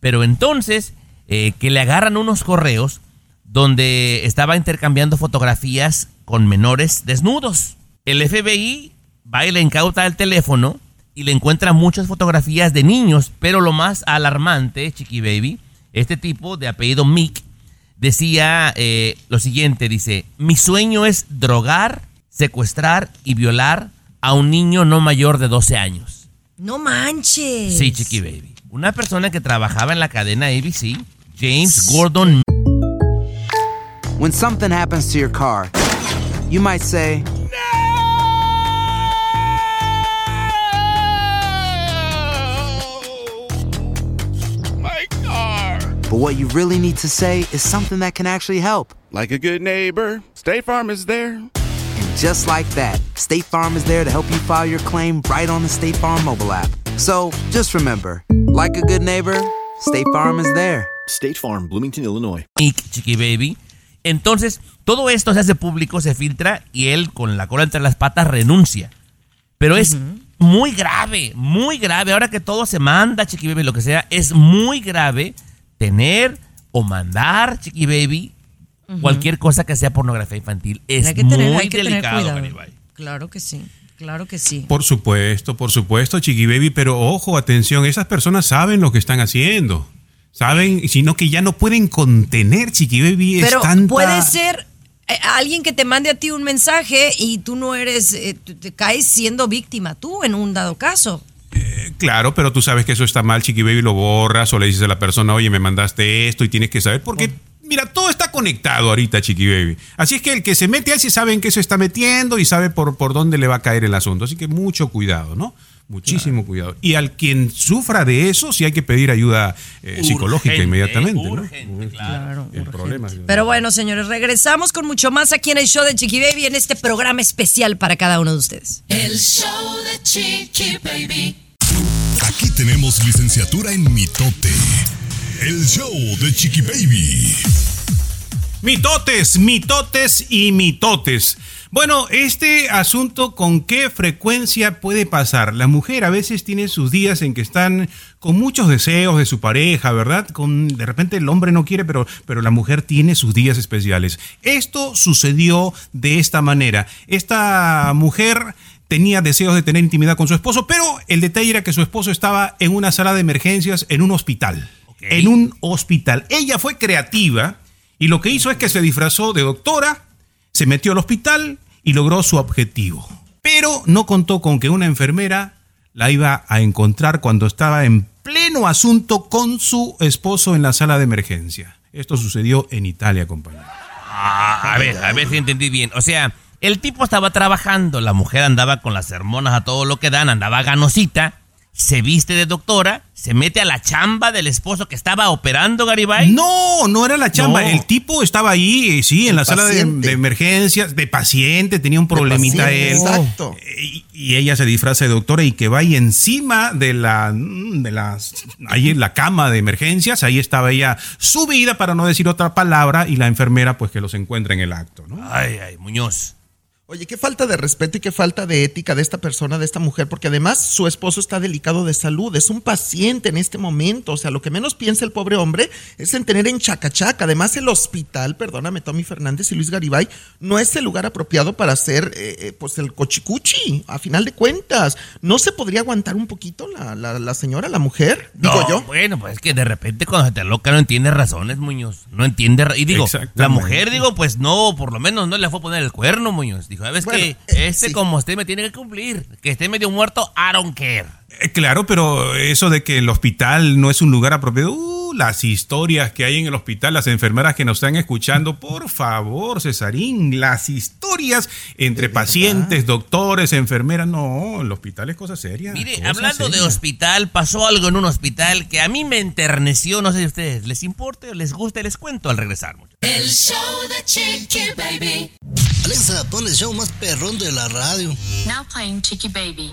Pero entonces, eh, que le agarran unos correos donde estaba intercambiando fotografías con menores desnudos. El FBI va y le incauta el teléfono y le encuentra muchas fotografías de niños, pero lo más alarmante, Chiqui Baby, este tipo de apellido Mick decía eh, lo siguiente, dice, mi sueño es drogar, secuestrar y violar a un niño no mayor de 12 años. No manches. Sí, Chiqui Baby. Una persona que trabajaba en la cadena ABC, James Gordon When something happens to your car, you might say, but what you really need to say is something that can actually help. Like a good neighbor, State Farm is there. And just like that, State Farm is there to help you file your claim right on the State Farm mobile app. So just remember, like a good neighbor, State Farm is there. State Farm, Bloomington, Illinois. Chiqui Baby. Entonces, todo esto se hace público, se filtra y él, con la cola entre las patas, renuncia. Pero es muy grave, muy grave. Ahora que todo se manda, Chiqui Baby, lo que sea, es muy grave tener o mandar, Chiqui Baby, cualquier cosa que sea pornografía infantil. Es hay que tener, muy hay que tener delicado. Garibay. Claro que sí, claro que sí. Por supuesto, por supuesto, Chiqui Baby, pero ojo, atención, esas personas saben lo que están haciendo. Saben, sino que ya no pueden contener, Chiqui Baby. Pero es tanta... puede ser eh, alguien que te mande a ti un mensaje y tú no eres, eh, te caes siendo víctima tú en un dado caso. Claro, pero tú sabes que eso está mal, Chiqui Baby, lo borras o le dices a la persona, oye, me mandaste esto y tienes que saber, porque, mira, todo está conectado ahorita, Chiqui Baby. Así es que el que se mete ahí sí sabe en qué se está metiendo y sabe por, por dónde le va a caer el asunto. Así que mucho cuidado, ¿no? Muchísimo cuidado. Y al quien sufra de eso, sí hay que pedir ayuda eh, psicológica Urgente, inmediatamente, ¿no? urgente, claro. El problema. Pero bueno, señores, regresamos con mucho más aquí en el show de Chiqui Baby en este programa especial para cada uno de ustedes. El show de Chiqui Baby. Aquí tenemos licenciatura en mitote. El show de Chiqui Baby. Mitotes, mitotes y mitotes. Bueno, este asunto con qué frecuencia puede pasar. La mujer a veces tiene sus días en que están con muchos deseos de su pareja, ¿verdad? Con de repente el hombre no quiere, pero pero la mujer tiene sus días especiales. Esto sucedió de esta manera. Esta mujer tenía deseos de tener intimidad con su esposo, pero el detalle era que su esposo estaba en una sala de emergencias en un hospital. En un hospital. Ella fue creativa y lo que hizo es que se disfrazó de doctora, se metió al hospital y logró su objetivo. Pero no contó con que una enfermera la iba a encontrar cuando estaba en pleno asunto con su esposo en la sala de emergencia. Esto sucedió en Italia, compañero. Ah, a ver, a ver si entendí bien. O sea, el tipo estaba trabajando, la mujer andaba con las hormonas a todo lo que dan, andaba ganosita, se viste de doctora, se mete a la chamba del esposo que estaba operando Garibay. No, no era la chamba. No. El tipo estaba ahí, eh, sí, en la sala de, emergencias, de paciente, tenía un problemita él. exacto. Y, y ella se disfraza de doctora y que va ahí encima de la, mm, de las, ahí en la cama de emergencias, ahí estaba ella subida para no decir otra palabra y la enfermera pues que los encuentra en el acto, ¿no? Ay, ay, Muñoz. Oye, qué falta de respeto y qué falta de ética de esta persona, de esta mujer, porque además su esposo está delicado de salud, es un paciente en este momento, o sea, lo que menos piensa el pobre hombre es en tener en chacachaca. Además, el hospital, perdóname, Tommy Fernández y Luis Garibay, no es el lugar apropiado para hacer, eh, eh, pues, el cochicuchi, a final de cuentas. ¿No se podría aguantar un poquito la, la- la señora, la mujer? Digo No, yo. Bueno, pues es que de repente cuando se te loca no entiende razones, Muñoz. No entiende. Y digo, la mujer, digo, pues no, por lo menos no le fue a poner el cuerno, Muñoz. Dijo, Dijo, ¿sabes Bueno, qué? eh, Este sí. como usted me tiene que cumplir. Que esté medio muerto, I don't care. Eh, Claro, pero eso de que el hospital no es un lugar apropiado, uh, las historias que hay en el hospital, las enfermeras que nos están escuchando, por favor, Cesarín, las historias entre pacientes, doctores, enfermeras, no, el hospital es cosa seria. Mire, cosa hablando de hospital, pasó algo en un hospital que a mí me enterneció. No sé si a ustedes les importe o les guste, les cuento al regresar. El show de Chiqui Baby. Alexa, pon el show más perrón de la radio. Now playing Chiqui Baby.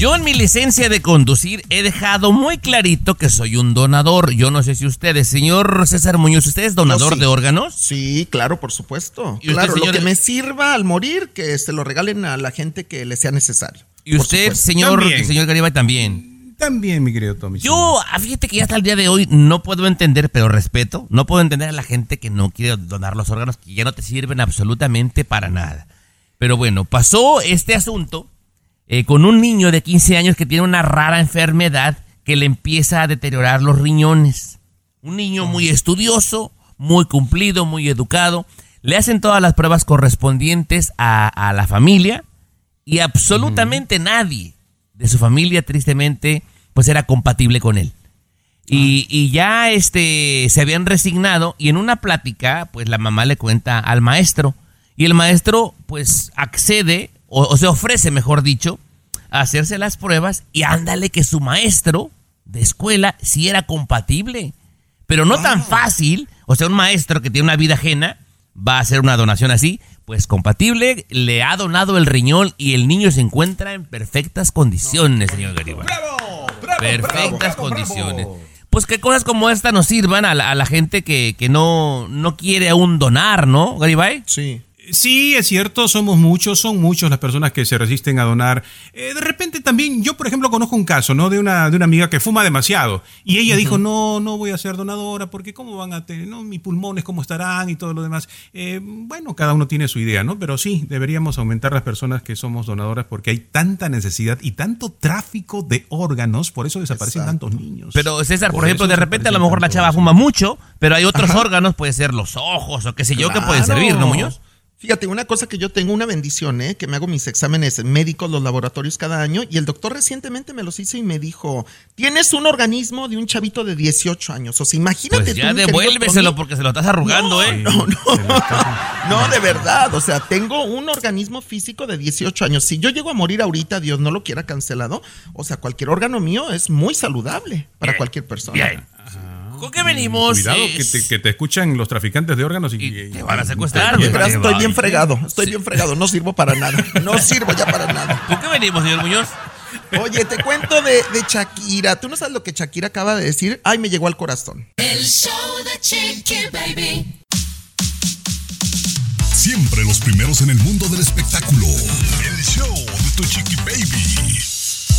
Yo en mi licencia de conducir he dejado muy clarito que soy un donador. Yo no sé si ustedes, señor César Muñoz, ¿usted es donador sí. de órganos? Sí, claro, por supuesto. ¿Y usted, claro, señor? lo que me sirva al morir, que se lo regalen a la gente que le sea necesario. Y usted, señor, También. señor Garibay, también. También, mi querido Tommy. Yo, ah, fíjate que ya hasta el día de hoy no puedo entender, pero respeto, no puedo entender a la gente que no quiere donar los órganos que ya no te sirven absolutamente para nada. Pero bueno, pasó este asunto eh, con un niño de 15 años que tiene una rara enfermedad que le empieza a deteriorar los riñones. Un niño muy estudioso, muy cumplido, muy educado. Le hacen todas las pruebas correspondientes a, a la familia y absolutamente nadie de su familia, tristemente, pues era compatible con él. Y, y ya este, se habían resignado y en una plática, pues la mamá le cuenta al maestro y el maestro pues accede o, o se ofrece, mejor dicho, a hacerse las pruebas y ándale que su maestro de escuela sí era compatible. Pero no tan fácil, o sea, un maestro que tiene una vida ajena va a hacer una donación así, pues compatible, le ha donado el riñón y el niño se encuentra en perfectas condiciones, señor Garibay. Perfectas condiciones. Pues que cosas como esta nos sirvan a la, a la gente que, que no, no quiere aún donar, ¿no, Garibay? Sí. Sí, es cierto, somos muchos, son muchos las personas que se resisten a donar. Eh, de repente también, yo por ejemplo conozco un caso, ¿no? De una, de una amiga que fuma demasiado. Y ella dijo, no, no voy a ser donadora porque cómo van a tener, ¿no? Mis pulmones, cómo estarán y todo lo demás. Eh, bueno, cada uno tiene su idea, ¿no? Pero sí, deberíamos aumentar las personas que somos donadoras porque hay tanta necesidad y tanto tráfico de órganos, por eso desaparecen tantos niños. Pero César, por, Por ejemplo, de repente a lo mejor la chava fuma mucho, pero hay otros Ajá. órganos, puede ser los ojos o qué sé yo, que pueden servir, ¿no, Muñoz? Fíjate, una cosa que yo tengo una bendición, ¿eh? que me hago mis exámenes médicos, los laboratorios cada año, y el doctor recientemente me los hizo y me dijo, tienes un organismo de un chavito de 18 años. O sea, imagínate. Pues tú, ya querido devuélveselo porque se lo estás arrugando, ¿eh? No, no, no, de verdad. O sea, tengo un organismo físico de 18 años. Si yo llego a morir ahorita, Dios no lo quiera cancelado, o sea, cualquier órgano mío es muy saludable para cualquier persona. Bien. ¿Con qué venimos? Cuidado Eh, que te, que te escuchan los traficantes de órganos y, te van a secuestrar, De güey. verdad, Qué estoy bien fregado, estoy bien fregado, no sirvo para nada, no sirvo ya para nada. ¿Con qué venimos, señor Muñoz? Oye, te cuento de, de Shakira. ¿Tú no sabes lo que Shakira acaba de decir? Ay, me llegó al corazón. El show de Chiqui Baby. Siempre los primeros en el mundo del espectáculo. El show de tu chiqui baby.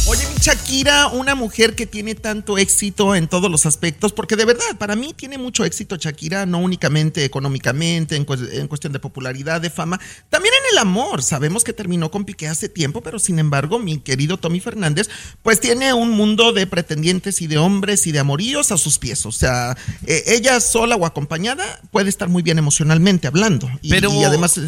Oye, mi Shakira, una mujer que tiene tanto éxito en todos los aspectos, porque de verdad, para mí tiene mucho éxito Shakira, no únicamente económicamente, en, cu- en cuestión de popularidad, de fama, también en el amor. Sabemos que terminó con Piqué hace tiempo, pero sin embargo, mi querido Tommy Fernández, pues tiene un mundo de pretendientes y de hombres y de amoríos a sus pies. O sea, eh, ella sola o acompañada puede estar muy bien emocionalmente hablando. Y, Pero- y además...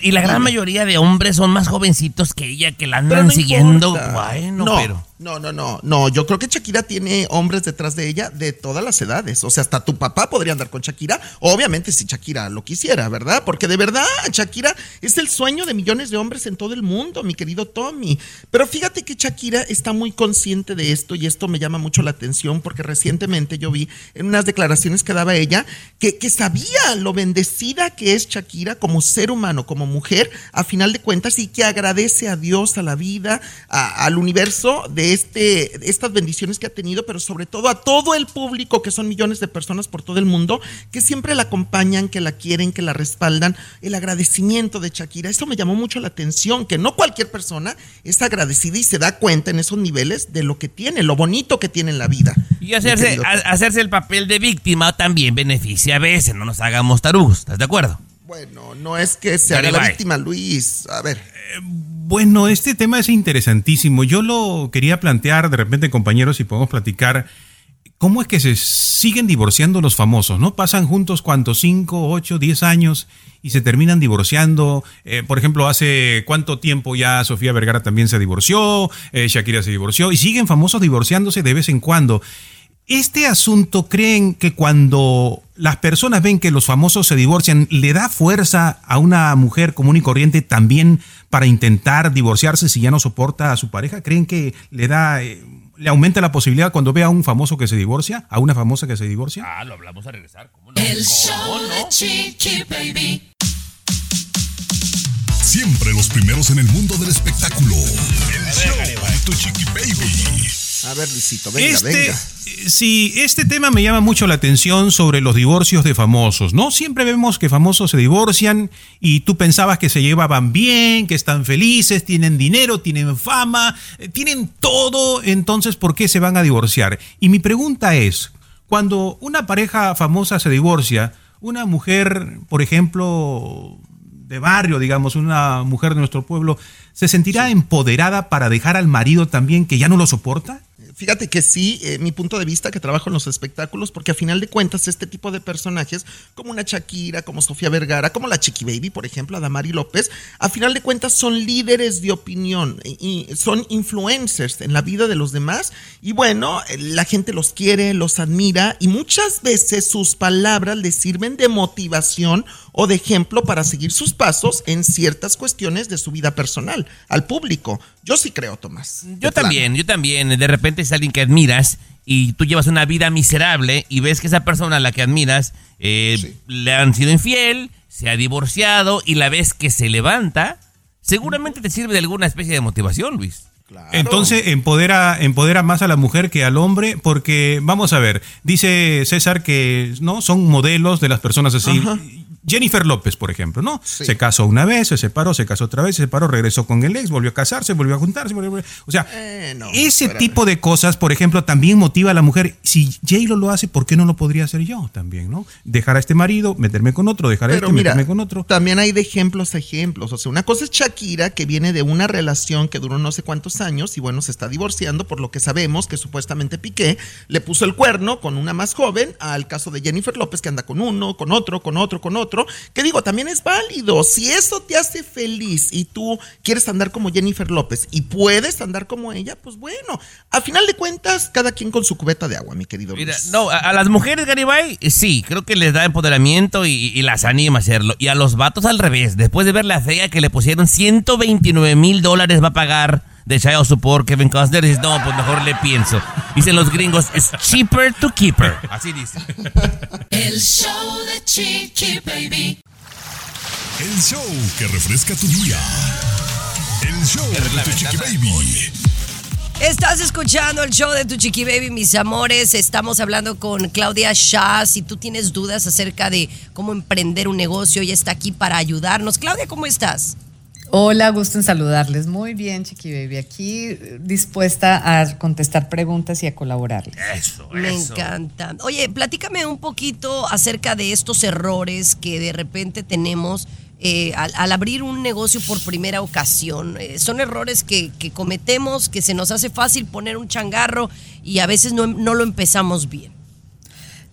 Y la gran mayoría de hombres son más jovencitos que ella, que la andan no siguiendo. importa. Bueno, no, pero. No, no, no, no. Yo creo que Shakira tiene hombres detrás de ella de todas las edades. O sea, hasta tu papá podría andar con Shakira. Obviamente, si Shakira lo quisiera, ¿verdad? Porque de verdad, Shakira es el sueño de millones de hombres en todo el mundo, mi querido Tommy. Pero fíjate que Shakira está muy consciente de esto y esto me llama mucho la atención porque recientemente yo vi en unas declaraciones que daba ella que, que sabía lo bendecida que es Shakira como ser humano, como mujer, a final de cuentas, y que agradece a Dios, a la vida, al universo de este, de estas bendiciones que ha tenido, pero sobre todo a todo el público, que son millones de personas por todo el mundo, que siempre la acompañan, que la quieren, que la respaldan. El agradecimiento de Shakira, eso me llamó mucho la atención, que no cualquier persona es agradecida y se da cuenta en esos niveles de lo que tiene, lo bonito que tiene en la vida. Y hacerse, a- hacerse el papel de víctima también beneficia a veces, no nos hagamos tarugos, ¿estás de acuerdo? Bueno, no es que se haga la víctima, Luis. A ver. Bueno, este tema es interesantísimo. Yo lo quería plantear de repente, compañeros, si podemos platicar. ¿Cómo es que se siguen divorciando los famosos? ¿No? Pasan juntos cuántos, 5, 8, 10 años y se terminan divorciando. Eh, por ejemplo, hace cuánto tiempo ya Sofía Vergara también se divorció, eh, Shakira se divorció y siguen famosos divorciándose de vez en cuando. Este asunto, ¿creen que cuando las personas ven que los famosos se divorcian, le da fuerza a una mujer común y corriente también para intentar divorciarse si ya no soporta a su pareja? ¿Creen que le da, eh, le aumenta la posibilidad cuando ve a un famoso que se divorcia, a una famosa que se divorcia? Ah, lo hablamos a regresar. ¿cómo no? El show de Chiqui Baby. Siempre los primeros en el mundo del espectáculo. El show de tu chiqui baby. A ver, Luisito, venga, este, venga. Sí, este tema me llama mucho la atención sobre los divorcios de famosos, ¿no? Siempre vemos que famosos se divorcian y tú pensabas que se llevaban bien, que están felices, tienen dinero, tienen fama, eh, tienen todo, entonces ¿por qué se van a divorciar? Y mi pregunta es, cuando una pareja famosa se divorcia, una mujer, por ejemplo, de barrio, digamos, una mujer de nuestro pueblo, ¿se sentirá empoderada para dejar al marido también que ya no lo soporta? Fíjate que sí, eh, mi punto de vista que trabajo en los espectáculos, porque a final de cuentas este tipo de personajes, como una Shakira, como Sofía Vergara, como la Chiqui Baby, por ejemplo, Adamari López, a final de cuentas son líderes de opinión y son influencers en la vida de los demás. Y bueno, eh, la gente los quiere, los admira y muchas veces sus palabras les sirven de motivación o de ejemplo para seguir sus pasos en ciertas cuestiones de su vida personal al público. Yo sí creo, Tomás. Yo plano. también, yo también. De repente es alguien que admiras y tú llevas una vida miserable y ves que esa persona a la que admiras eh, le han sido infiel, se ha divorciado y la ves que se levanta, seguramente te sirve de alguna especie de motivación, Luis. Entonces empodera, empodera más a la mujer que al hombre, porque vamos a ver, dice César que no son modelos de las personas así. Ajá. Jennifer López, por ejemplo, ¿no? Se casó una vez, se separó, se casó otra vez, se separó, regresó con el ex, volvió a casarse, volvió a juntarse, volvió a- O sea, Eh, no, ese espérame. tipo de cosas, por ejemplo, también motiva a la mujer. Si J-Lo lo hace, ¿por qué no lo podría hacer yo también, no? Dejar a este marido, meterme con otro, dejar a Pero este, mira, meterme con otro. también hay de ejemplos a ejemplos. O sea, una cosa es Shakira, que viene de una relación que duró no sé cuántos años y bueno, se está divorciando, por lo que sabemos que supuestamente Piqué le puso el cuerno con una más joven, al caso de Jennifer López, que anda con uno, con otro, con otro, con otro. Que digo, también es válido. Si eso te hace feliz y tú quieres andar como Jennifer López y puedes andar como ella, pues bueno, a final de cuentas, cada quien con su cubeta de agua, mi querido Mira, Luis. no, a, a las mujeres, Garibay, sí, creo que les da empoderamiento y, y las anima a hacerlo. Y a los vatos al revés, después de ver la fea que le pusieron 129 mil dólares va a pagar de Child Support Kevin Costner, dices, no, pues mejor le pienso. Dicen los gringos, it's cheaper to keep her. Así dice. El show de Chiqui Baby. El show que refresca tu día. El show de tu chiqui baby. Estás escuchando el show de tu chiqui baby, mis amores. Estamos hablando con Claudia Shah. Si tú tienes dudas acerca de cómo emprender un negocio, ella está aquí para ayudarnos. Claudia, ¿cómo estás? Hola, gusto en saludarles. Muy bien, Chiqui Baby. Aquí eh, dispuesta a contestar preguntas y a colaborarles. Eso, Me encanta. Oye, platícame un poquito acerca de estos errores que de repente tenemos eh, al, al abrir un negocio por primera ocasión. Eh, son errores que, que cometemos, que se nos hace fácil poner un changarro y a veces no, no lo empezamos bien.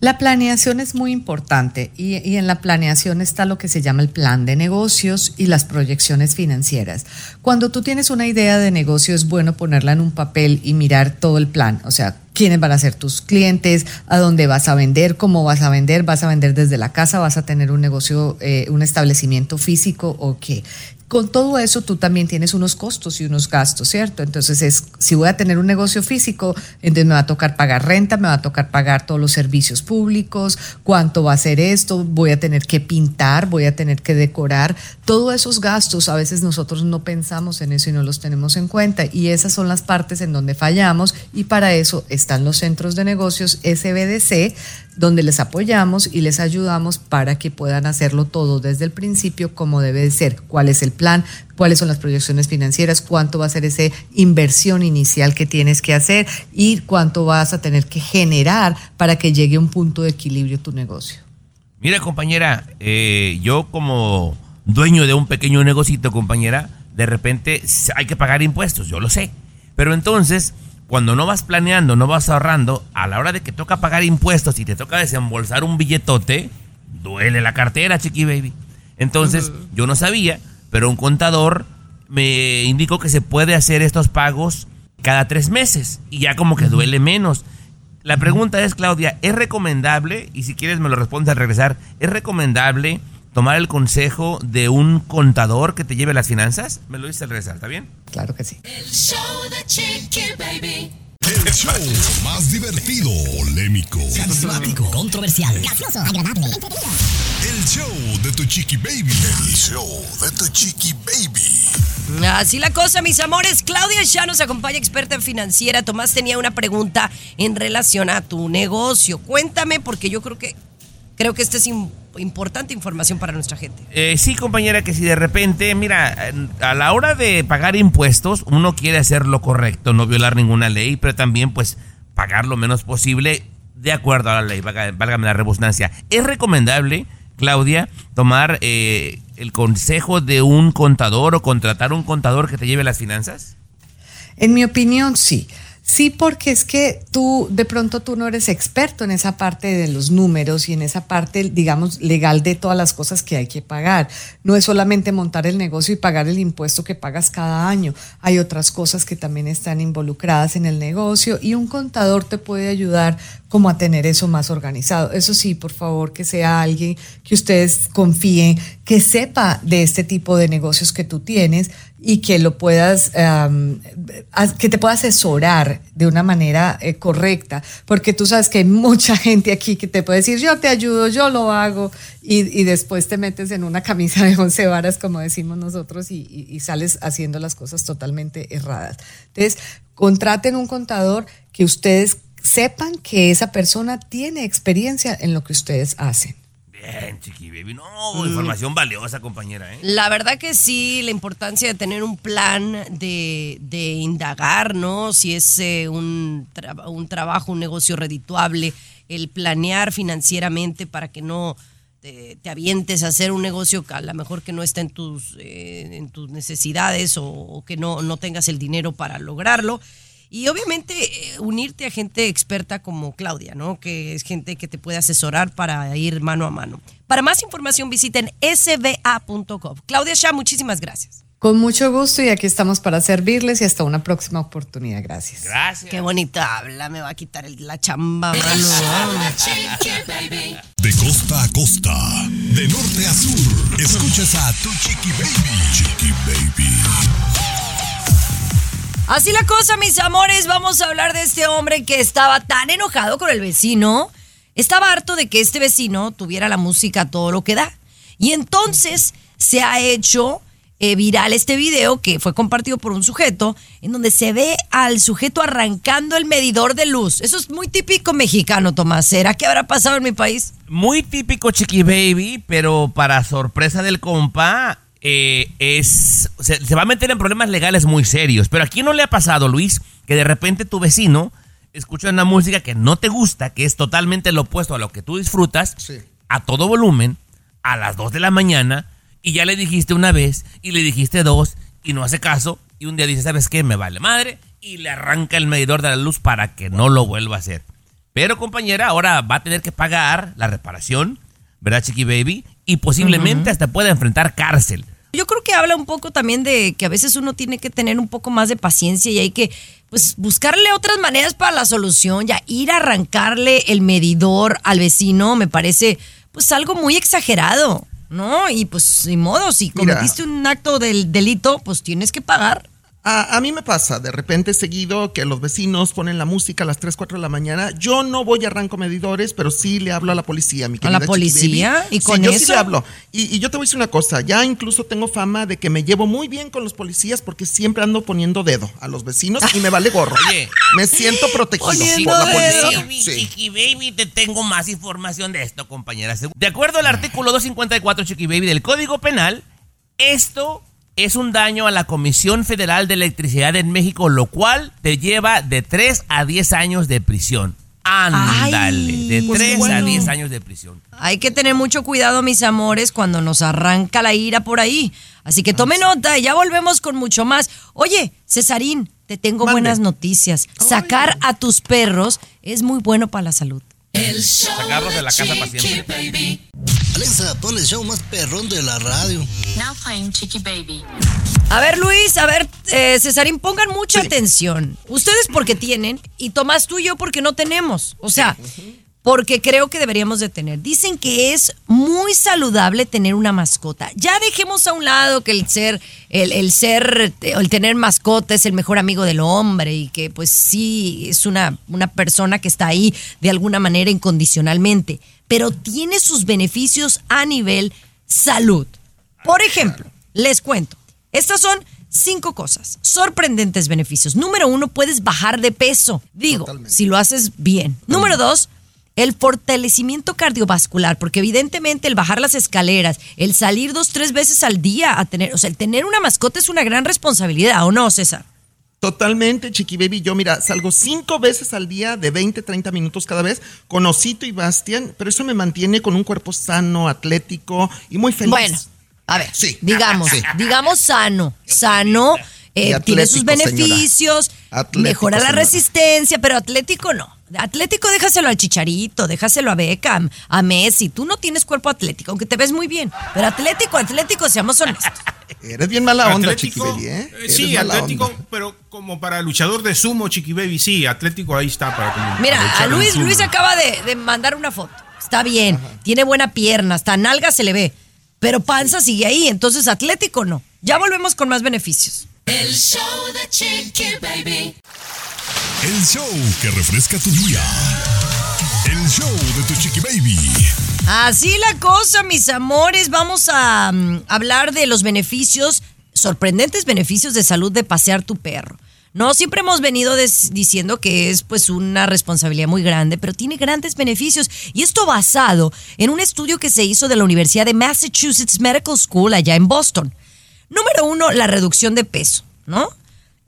La planeación es muy importante y, en la planeación está lo que se llama el plan de negocios y las proyecciones financieras. Cuando tú tienes una idea de negocio es bueno ponerla en un papel y mirar todo el plan, o sea, quiénes van a ser tus clientes, a dónde vas a vender, cómo vas a vender, vas a vender desde la casa, vas a tener un negocio, eh, un establecimiento físico o qué. Con todo eso tú también tienes unos costos y unos gastos, ¿cierto? Entonces es, si voy a tener un negocio físico, entonces me va a tocar pagar renta, me va a tocar pagar todos los servicios públicos, cuánto va a ser esto, voy a tener que pintar, voy a tener que decorar, todos esos gastos a veces nosotros no pensamos en eso y no los tenemos en cuenta y esas son las partes en donde fallamos y para eso están los centros de negocios SBDC donde les apoyamos y les ayudamos para que puedan hacerlo todo desde el principio como debe de ser, cuál es el plan, cuáles son las proyecciones financieras, cuánto va a ser esa inversión inicial que tienes que hacer y cuánto vas a tener que generar para que llegue a un punto de equilibrio tu negocio. Mira, compañera, eh, yo como dueño de un pequeño negocito, compañera, de repente hay que pagar impuestos, yo lo sé. Pero entonces, cuando no vas planeando, no vas ahorrando, a la hora de que toca pagar impuestos y te toca desembolsar un billetote, duele la cartera, chiqui baby. Entonces, yo no sabía, pero un contador me indicó que se puede hacer estos pagos cada tres meses y ya como que duele menos. La pregunta es, Claudia, ¿es recomendable, y si quieres me lo respondes al regresar, ¿es recomendable tomar el consejo de un contador que te lleve las finanzas? Me lo dices al regresar, ¿está bien? Claro que sí. El show de Chiqui Baby. El show más divertido, polémico, Carismático, controversial, gracioso, agradable, El show de tu chiqui baby. El show de tu chiqui baby. Así la cosa, mis amores. Claudia ya nos acompaña, experta en financiera. Tomás tenía una pregunta en relación a tu negocio. Cuéntame, porque yo creo que creo que esta es im- importante información para nuestra gente. Eh, sí, compañera, que si de repente, mira, a la hora de pagar impuestos, uno quiere hacer lo correcto, no violar ninguna ley, pero también, pues, pagar lo menos posible de acuerdo a la ley, valga- válgame la redundancia. ¿Es recomendable, Claudia, tomar eh, el consejo de un contador o contratar un contador que te lleve las finanzas? En mi opinión, sí. Sí, porque es que tú, de pronto tú no eres experto en esa parte de los números y en esa parte, digamos, legal de todas las cosas que hay que pagar. No es solamente montar el negocio y pagar el impuesto que pagas cada año. Hay otras cosas que también están involucradas en el negocio y un contador te puede ayudar como a tener eso más organizado. Eso sí, por favor, que sea alguien que ustedes confíen, que sepa de este tipo de negocios que tú tienes y que lo puedas, as- que te pueda asesorar de una manera eh, correcta, porque tú sabes que hay mucha gente aquí que te puede decir, yo te ayudo, yo lo hago, y, y después te metes en una camisa de once varas, como decimos nosotros, y, y- y sales haciendo las cosas totalmente erradas. Entonces, contraten un contador que ustedes sepan que esa persona tiene experiencia en lo que ustedes hacen. Bien, chiqui baby. No, información valiosa, compañera, ¿eh? La verdad que sí, la importancia de tener un plan de, de indagar, ¿no? Si es eh, un, tra- un trabajo, un negocio redituable, el planear financieramente para que no te, te avientes a hacer un negocio que a lo mejor que no está en tus, eh, en tus necesidades o, o que no, no tengas el dinero para lograrlo. Y obviamente eh, unirte a gente experta como Claudia, ¿no? Que es gente que te puede asesorar para ir mano a mano. Para más información visiten sba.com. Claudia Shah, muchísimas gracias. Con mucho gusto y aquí estamos para servirles y hasta una próxima oportunidad. Gracias. Gracias. Qué bonita habla, me va a quitar el- la chamba, mano. De costa a costa, de norte a sur, escuchas a tu chiqui baby. Chiqui baby. Así la cosa, mis amores, vamos a hablar de este hombre que estaba tan enojado con el vecino. Estaba harto de que este vecino tuviera la música todo lo que da. Y entonces se ha hecho eh, viral este video que fue compartido por un sujeto en donde se ve al sujeto arrancando el medidor de luz. Eso es muy típico mexicano, Tomás. ¿Será que habrá pasado en mi país? Muy típico Chiqui Baby, pero para sorpresa del compa, eh, es se, se va a meter en problemas legales muy serios. Pero aquí no le ha pasado, Luis, que de repente tu vecino escucha una música que no te gusta, que es totalmente lo opuesto a lo que tú disfrutas, a todo volumen, a las 2 de la mañana, y ya le dijiste una vez, y le dijiste dos, y no hace caso, y un día dice, ¿sabes qué? Me vale madre, y le arranca el medidor de la luz para que no lo vuelva a hacer. Pero compañera, ahora va a tener que pagar la reparación, ¿verdad, Chiqui Baby? Y posiblemente hasta pueda enfrentar cárcel. Yo creo que habla un poco también de que a veces uno tiene que tener un poco más de paciencia y hay que pues buscarle otras maneras para la solución, ya ir a arrancarle el medidor al vecino me parece pues algo muy exagerado, ¿no? Y pues sin modo, si Mira. cometiste un acto del delito, pues tienes que pagar. A, a mí me pasa de repente seguido que los vecinos ponen la música a las 3, 4 de la mañana. Yo no voy a arranco medidores, pero sí le hablo a la policía, mi ¿A querida la policía? ¿Y Sí, con yo sí eso? le hablo. Y, y yo te voy a decir una cosa, ya incluso tengo fama de que me llevo muy bien con los policías porque siempre ando poniendo dedo a los vecinos y me vale gorro. Oye. me siento protegido Poniendo por la policía. Baby, Sí. Chiqui Baby, te tengo más información de esto, compañera. De acuerdo al artículo 254, Chiqui Baby, del Código Penal, esto es un daño a la Comisión Federal de Electricidad en México, lo cual te lleva de 3 a 10 años de prisión. Ándale, de pues 3 a bueno. 10 años de prisión. Hay que tener mucho cuidado, mis amores, cuando nos arranca la ira por ahí. Así que tome nota y ya volvemos con mucho más. Oye, Cesarín, te tengo Mande. buenas noticias. Sacar a tus perros es muy bueno para la salud. El show Sacarlos de la casa para siempre. Baby. Alexa, pon el show más perrón de la radio. Now playing Chiqui Baby. A ver, Luis, a ver, eh, Cesarín, pongan mucha atención. Ustedes porque tienen y Tomás tú y yo porque no tenemos. O sea, porque creo que deberíamos de tener. Dicen que es muy saludable tener una mascota. Ya dejemos a un lado que el ser, el, el ser, el tener mascota es el mejor amigo del hombre y que pues sí es una, una persona que está ahí de alguna manera incondicionalmente. Pero tiene sus beneficios a nivel salud. Por ejemplo, les cuento. Estas son cinco cosas. Sorprendentes beneficios. Número uno, puedes bajar de peso. Digo, si lo haces bien. Número dos, el fortalecimiento cardiovascular, porque evidentemente el bajar las escaleras, el salir dos, tres veces al día a tener, o sea, el tener una mascota es una gran responsabilidad, ¿o no, César? Totalmente, Chiqui Baby. Yo, mira, salgo cinco veces al día de 20, 30 minutos cada vez con Osito y Bastian, pero eso me mantiene con un cuerpo sano, atlético y muy feliz. Bueno, a ver, Sí. digamos, Sí. digamos sano, sano, eh, tiene sus beneficios. Atlético, mejora la señora. resistencia, pero atlético no. Atlético déjaselo al Chicharito, déjaselo a Beckham, a Messi. Tú no tienes cuerpo atlético, aunque te ves muy bien. Pero atlético, atlético, seamos honestos. Eres bien mala onda, Atlético, Chiqui Baby, ¿eh? eh, Eres Sí, atlético, onda. pero como para luchador de sumo, Chiqui Baby, sí, atlético ahí está para como Mira, a Luis. Luis acaba de, de mandar una foto. Está bien, tiene buena pierna, hasta nalga se le ve. Pero panza sigue ahí, entonces atlético no. Ya volvemos con más beneficios. El show de Chiqui Baby. El show que refresca tu día. El show de tu chiqui baby. Así la cosa, mis amores. Vamos a mm, hablar de los beneficios, sorprendentes beneficios de salud de pasear tu perro. No, siempre hemos venido diciendo que es pues una responsabilidad muy grande, pero tiene grandes beneficios. Y esto basado en un estudio que se hizo de la Universidad de Massachusetts Medical School allá en Boston. Número uno, la reducción de peso, ¿no?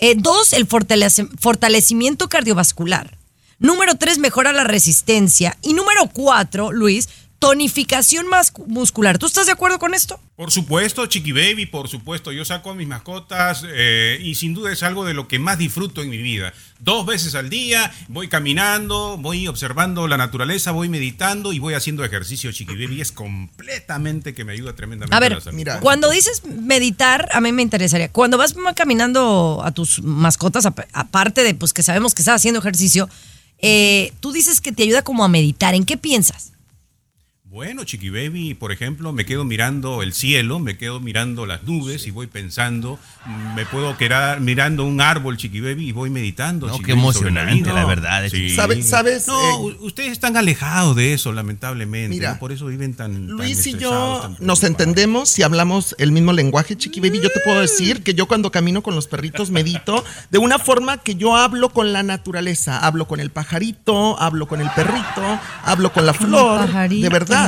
Eh, dos, el fortalecimiento cardiovascular. Número tres, mejora la resistencia. Y número cuatro, Luis, tonificación mas- muscular. ¿Tú estás de acuerdo con esto? Por supuesto, Chiqui Baby, por supuesto. Yo saco a mis mascotas eh, y sin duda es algo de lo que más disfruto en mi vida. Dos veces al día voy caminando, voy observando la naturaleza, voy meditando y voy haciendo ejercicio, Chiqui Baby. Es completamente que me ayuda tremendamente. A ver, la salud. cuando dices meditar, a mí me interesaría. Cuando vas caminando a tus mascotas, ap- aparte de pues que sabemos que estás haciendo ejercicio, eh, tú dices que te ayuda como a meditar. ¿En qué piensas? Bueno, Chiqui Baby, por ejemplo, me quedo mirando el cielo, me quedo mirando las nubes y voy pensando, me puedo quedar mirando un árbol, Chiqui Baby, y voy meditando. No, Chiqui qué emocionante, la verdad, Sí. Chiqui ¿Sabe- sabes, No, eh, ustedes están alejados de eso, lamentablemente. Mira, ¿no? Por eso viven tan. tan Luis y estresados, yo tan nos entendemos si hablamos el mismo lenguaje, Chiqui Baby. Yo te puedo decir que yo cuando camino con los perritos medito de una forma que yo hablo con la naturaleza. Hablo con el pajarito, hablo con el perrito, hablo con la Con el flor. pajarito. De verdad.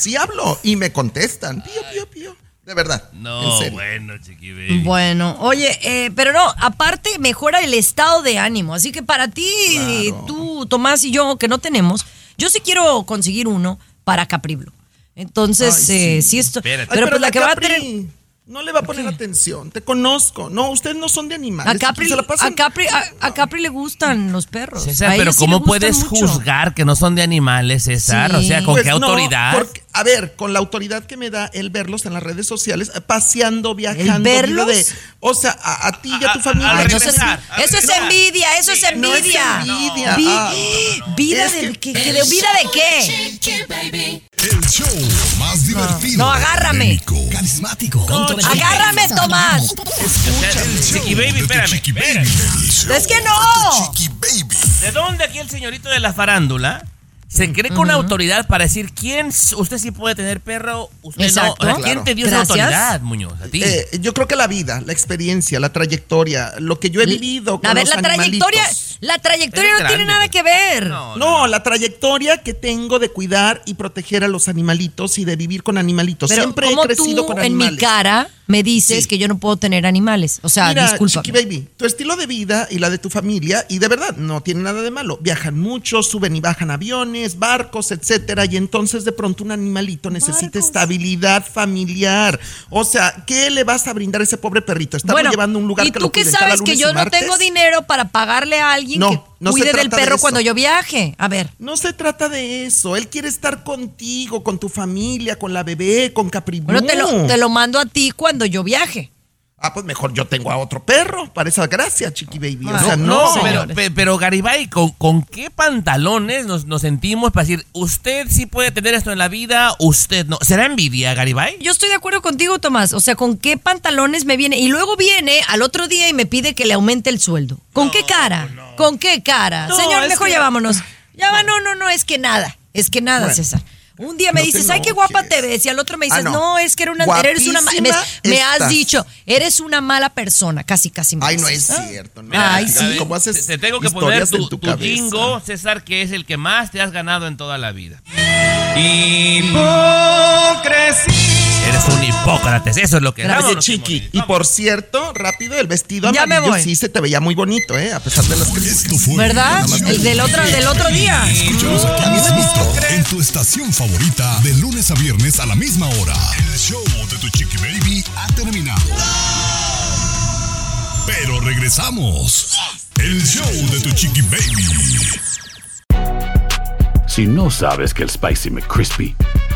Sí hablo y me contestan. Pío, pío, pío. De verdad. No, en serio. bueno, Chiqui. Bueno, oye, eh, pero no, aparte mejora el estado de ánimo. Así que para ti, tú, Tomás y yo, que no tenemos, yo sí quiero conseguir uno para Capriblo. Entonces, Ay, eh, sí. esto. Espérate. Pero, Ay, pues la que va a tener. No le va a poner atención. Te conozco. No, ustedes no son de animales. A Capri, Se la pasan- a, Capri, a, a Capri le gustan los perros. César, A pero sí ¿cómo puedes mucho. juzgar que no son de animales, César? O sea, ¿con Pues qué no, autoridad? porque, a ver, con la autoridad que me da el verlos en las redes sociales, eh, paseando, viajando. verlos? vida de- o sea, a, a ti y a tu familia. Ay, no, eso, es, regresar, a eso es envidia, eso es No es envidia. envidia. Vi- Ah, vida es de, que- que- que de vida de qué? Chiqui Baby. El show más divertido. No, agárrame. polémico, Carismático. Controversial. Agárrame, Tomás. El show Chiqui Baby, espérame, Chiqui. Baby. Es que no. Chiqui Baby. ¿De dónde aquí el señorito de la farándula se cree con autoridad para decir quién usted sí puede tener perro, usted Exacto. no? O sea, ¿Quién Claro. te dio Gracias. esa autoridad, Muñoz? A ti. Eh, yo creo que la vida, la experiencia, la trayectoria, lo que yo he vivido con A ver, los la trayectoria, la trayectoria no tiene nada que ver. No, No, la trayectoria que tengo de cuidar y proteger a los animalitos y de vivir con animalitos. Pero Siempre he crecido tú con en animales. mi cara me dices que yo no puedo tener animales. O sea, Mira, disculpa. Chiqui Baby, tu estilo de vida y la de tu familia, y de verdad, no tiene nada de malo. Viajan mucho, suben y bajan aviones, barcos, etcétera, y entonces de pronto un animalito necesita estabilidad familiar. O sea, ¿qué le vas a brindar a ese pobre perrito? Estarlo llevando a un lugar ¿y que tú lo cada sabes que yo no tengo dinero para pagarle a alguien No, que no cuide del de perro cuando yo viaje? A ver. No se trata de eso. Él quiere estar contigo, con tu familia, con la bebé, con Capribú. Bueno, te lo, te lo mando a ti cuando yo viaje. Ah, pues mejor yo tengo a otro perro para esa gracia, Chiqui Baby. O sea, no, no. pero, pe- pero Garibay, ¿con, con qué pantalones nos, nos sentimos para decir, usted sí puede tener esto en la vida, usted no? ¿Será envidia, Garibay? Yo estoy de acuerdo contigo, Tomás. O sea, ¿con qué pantalones me viene? Y luego viene al otro día y me pide que le aumente el sueldo. ¿Con qué cara? ¿Con qué cara? No, Señor, mejor que- ya vámonos. Ya va, no, no, no, es que nada. Es que nada, Bueno, César. Un día me no dices, ay, qué guapa te ves. Y al otro me dices, Ah, no. no. es que era una, eres una me, me has dicho, eres una mala persona. Casi, casi me Ay, no dices, es ¿ah? cierto. No. Ay, Mira, sí. ¿Cómo haces Te tengo que poner tu, en tu tu jingo, César, que es el que más te has ganado en toda la vida. Eres un hipócrates, eso es lo que Vámonos, Chiqui, y por cierto, rápido, el vestido Ya me amarillo voy. sí se te veía muy bonito, ¿eh? A pesar de las críticas. ¿Verdad? El del otro, del otro día. Escúchanos aquí mismito, en tu estación favorita, de lunes a viernes a la misma hora. El show de tu Chiqui Baby ha terminado. Pero regresamos. El show de tu Chiqui Baby. Si no sabes que el Spicy McCrispy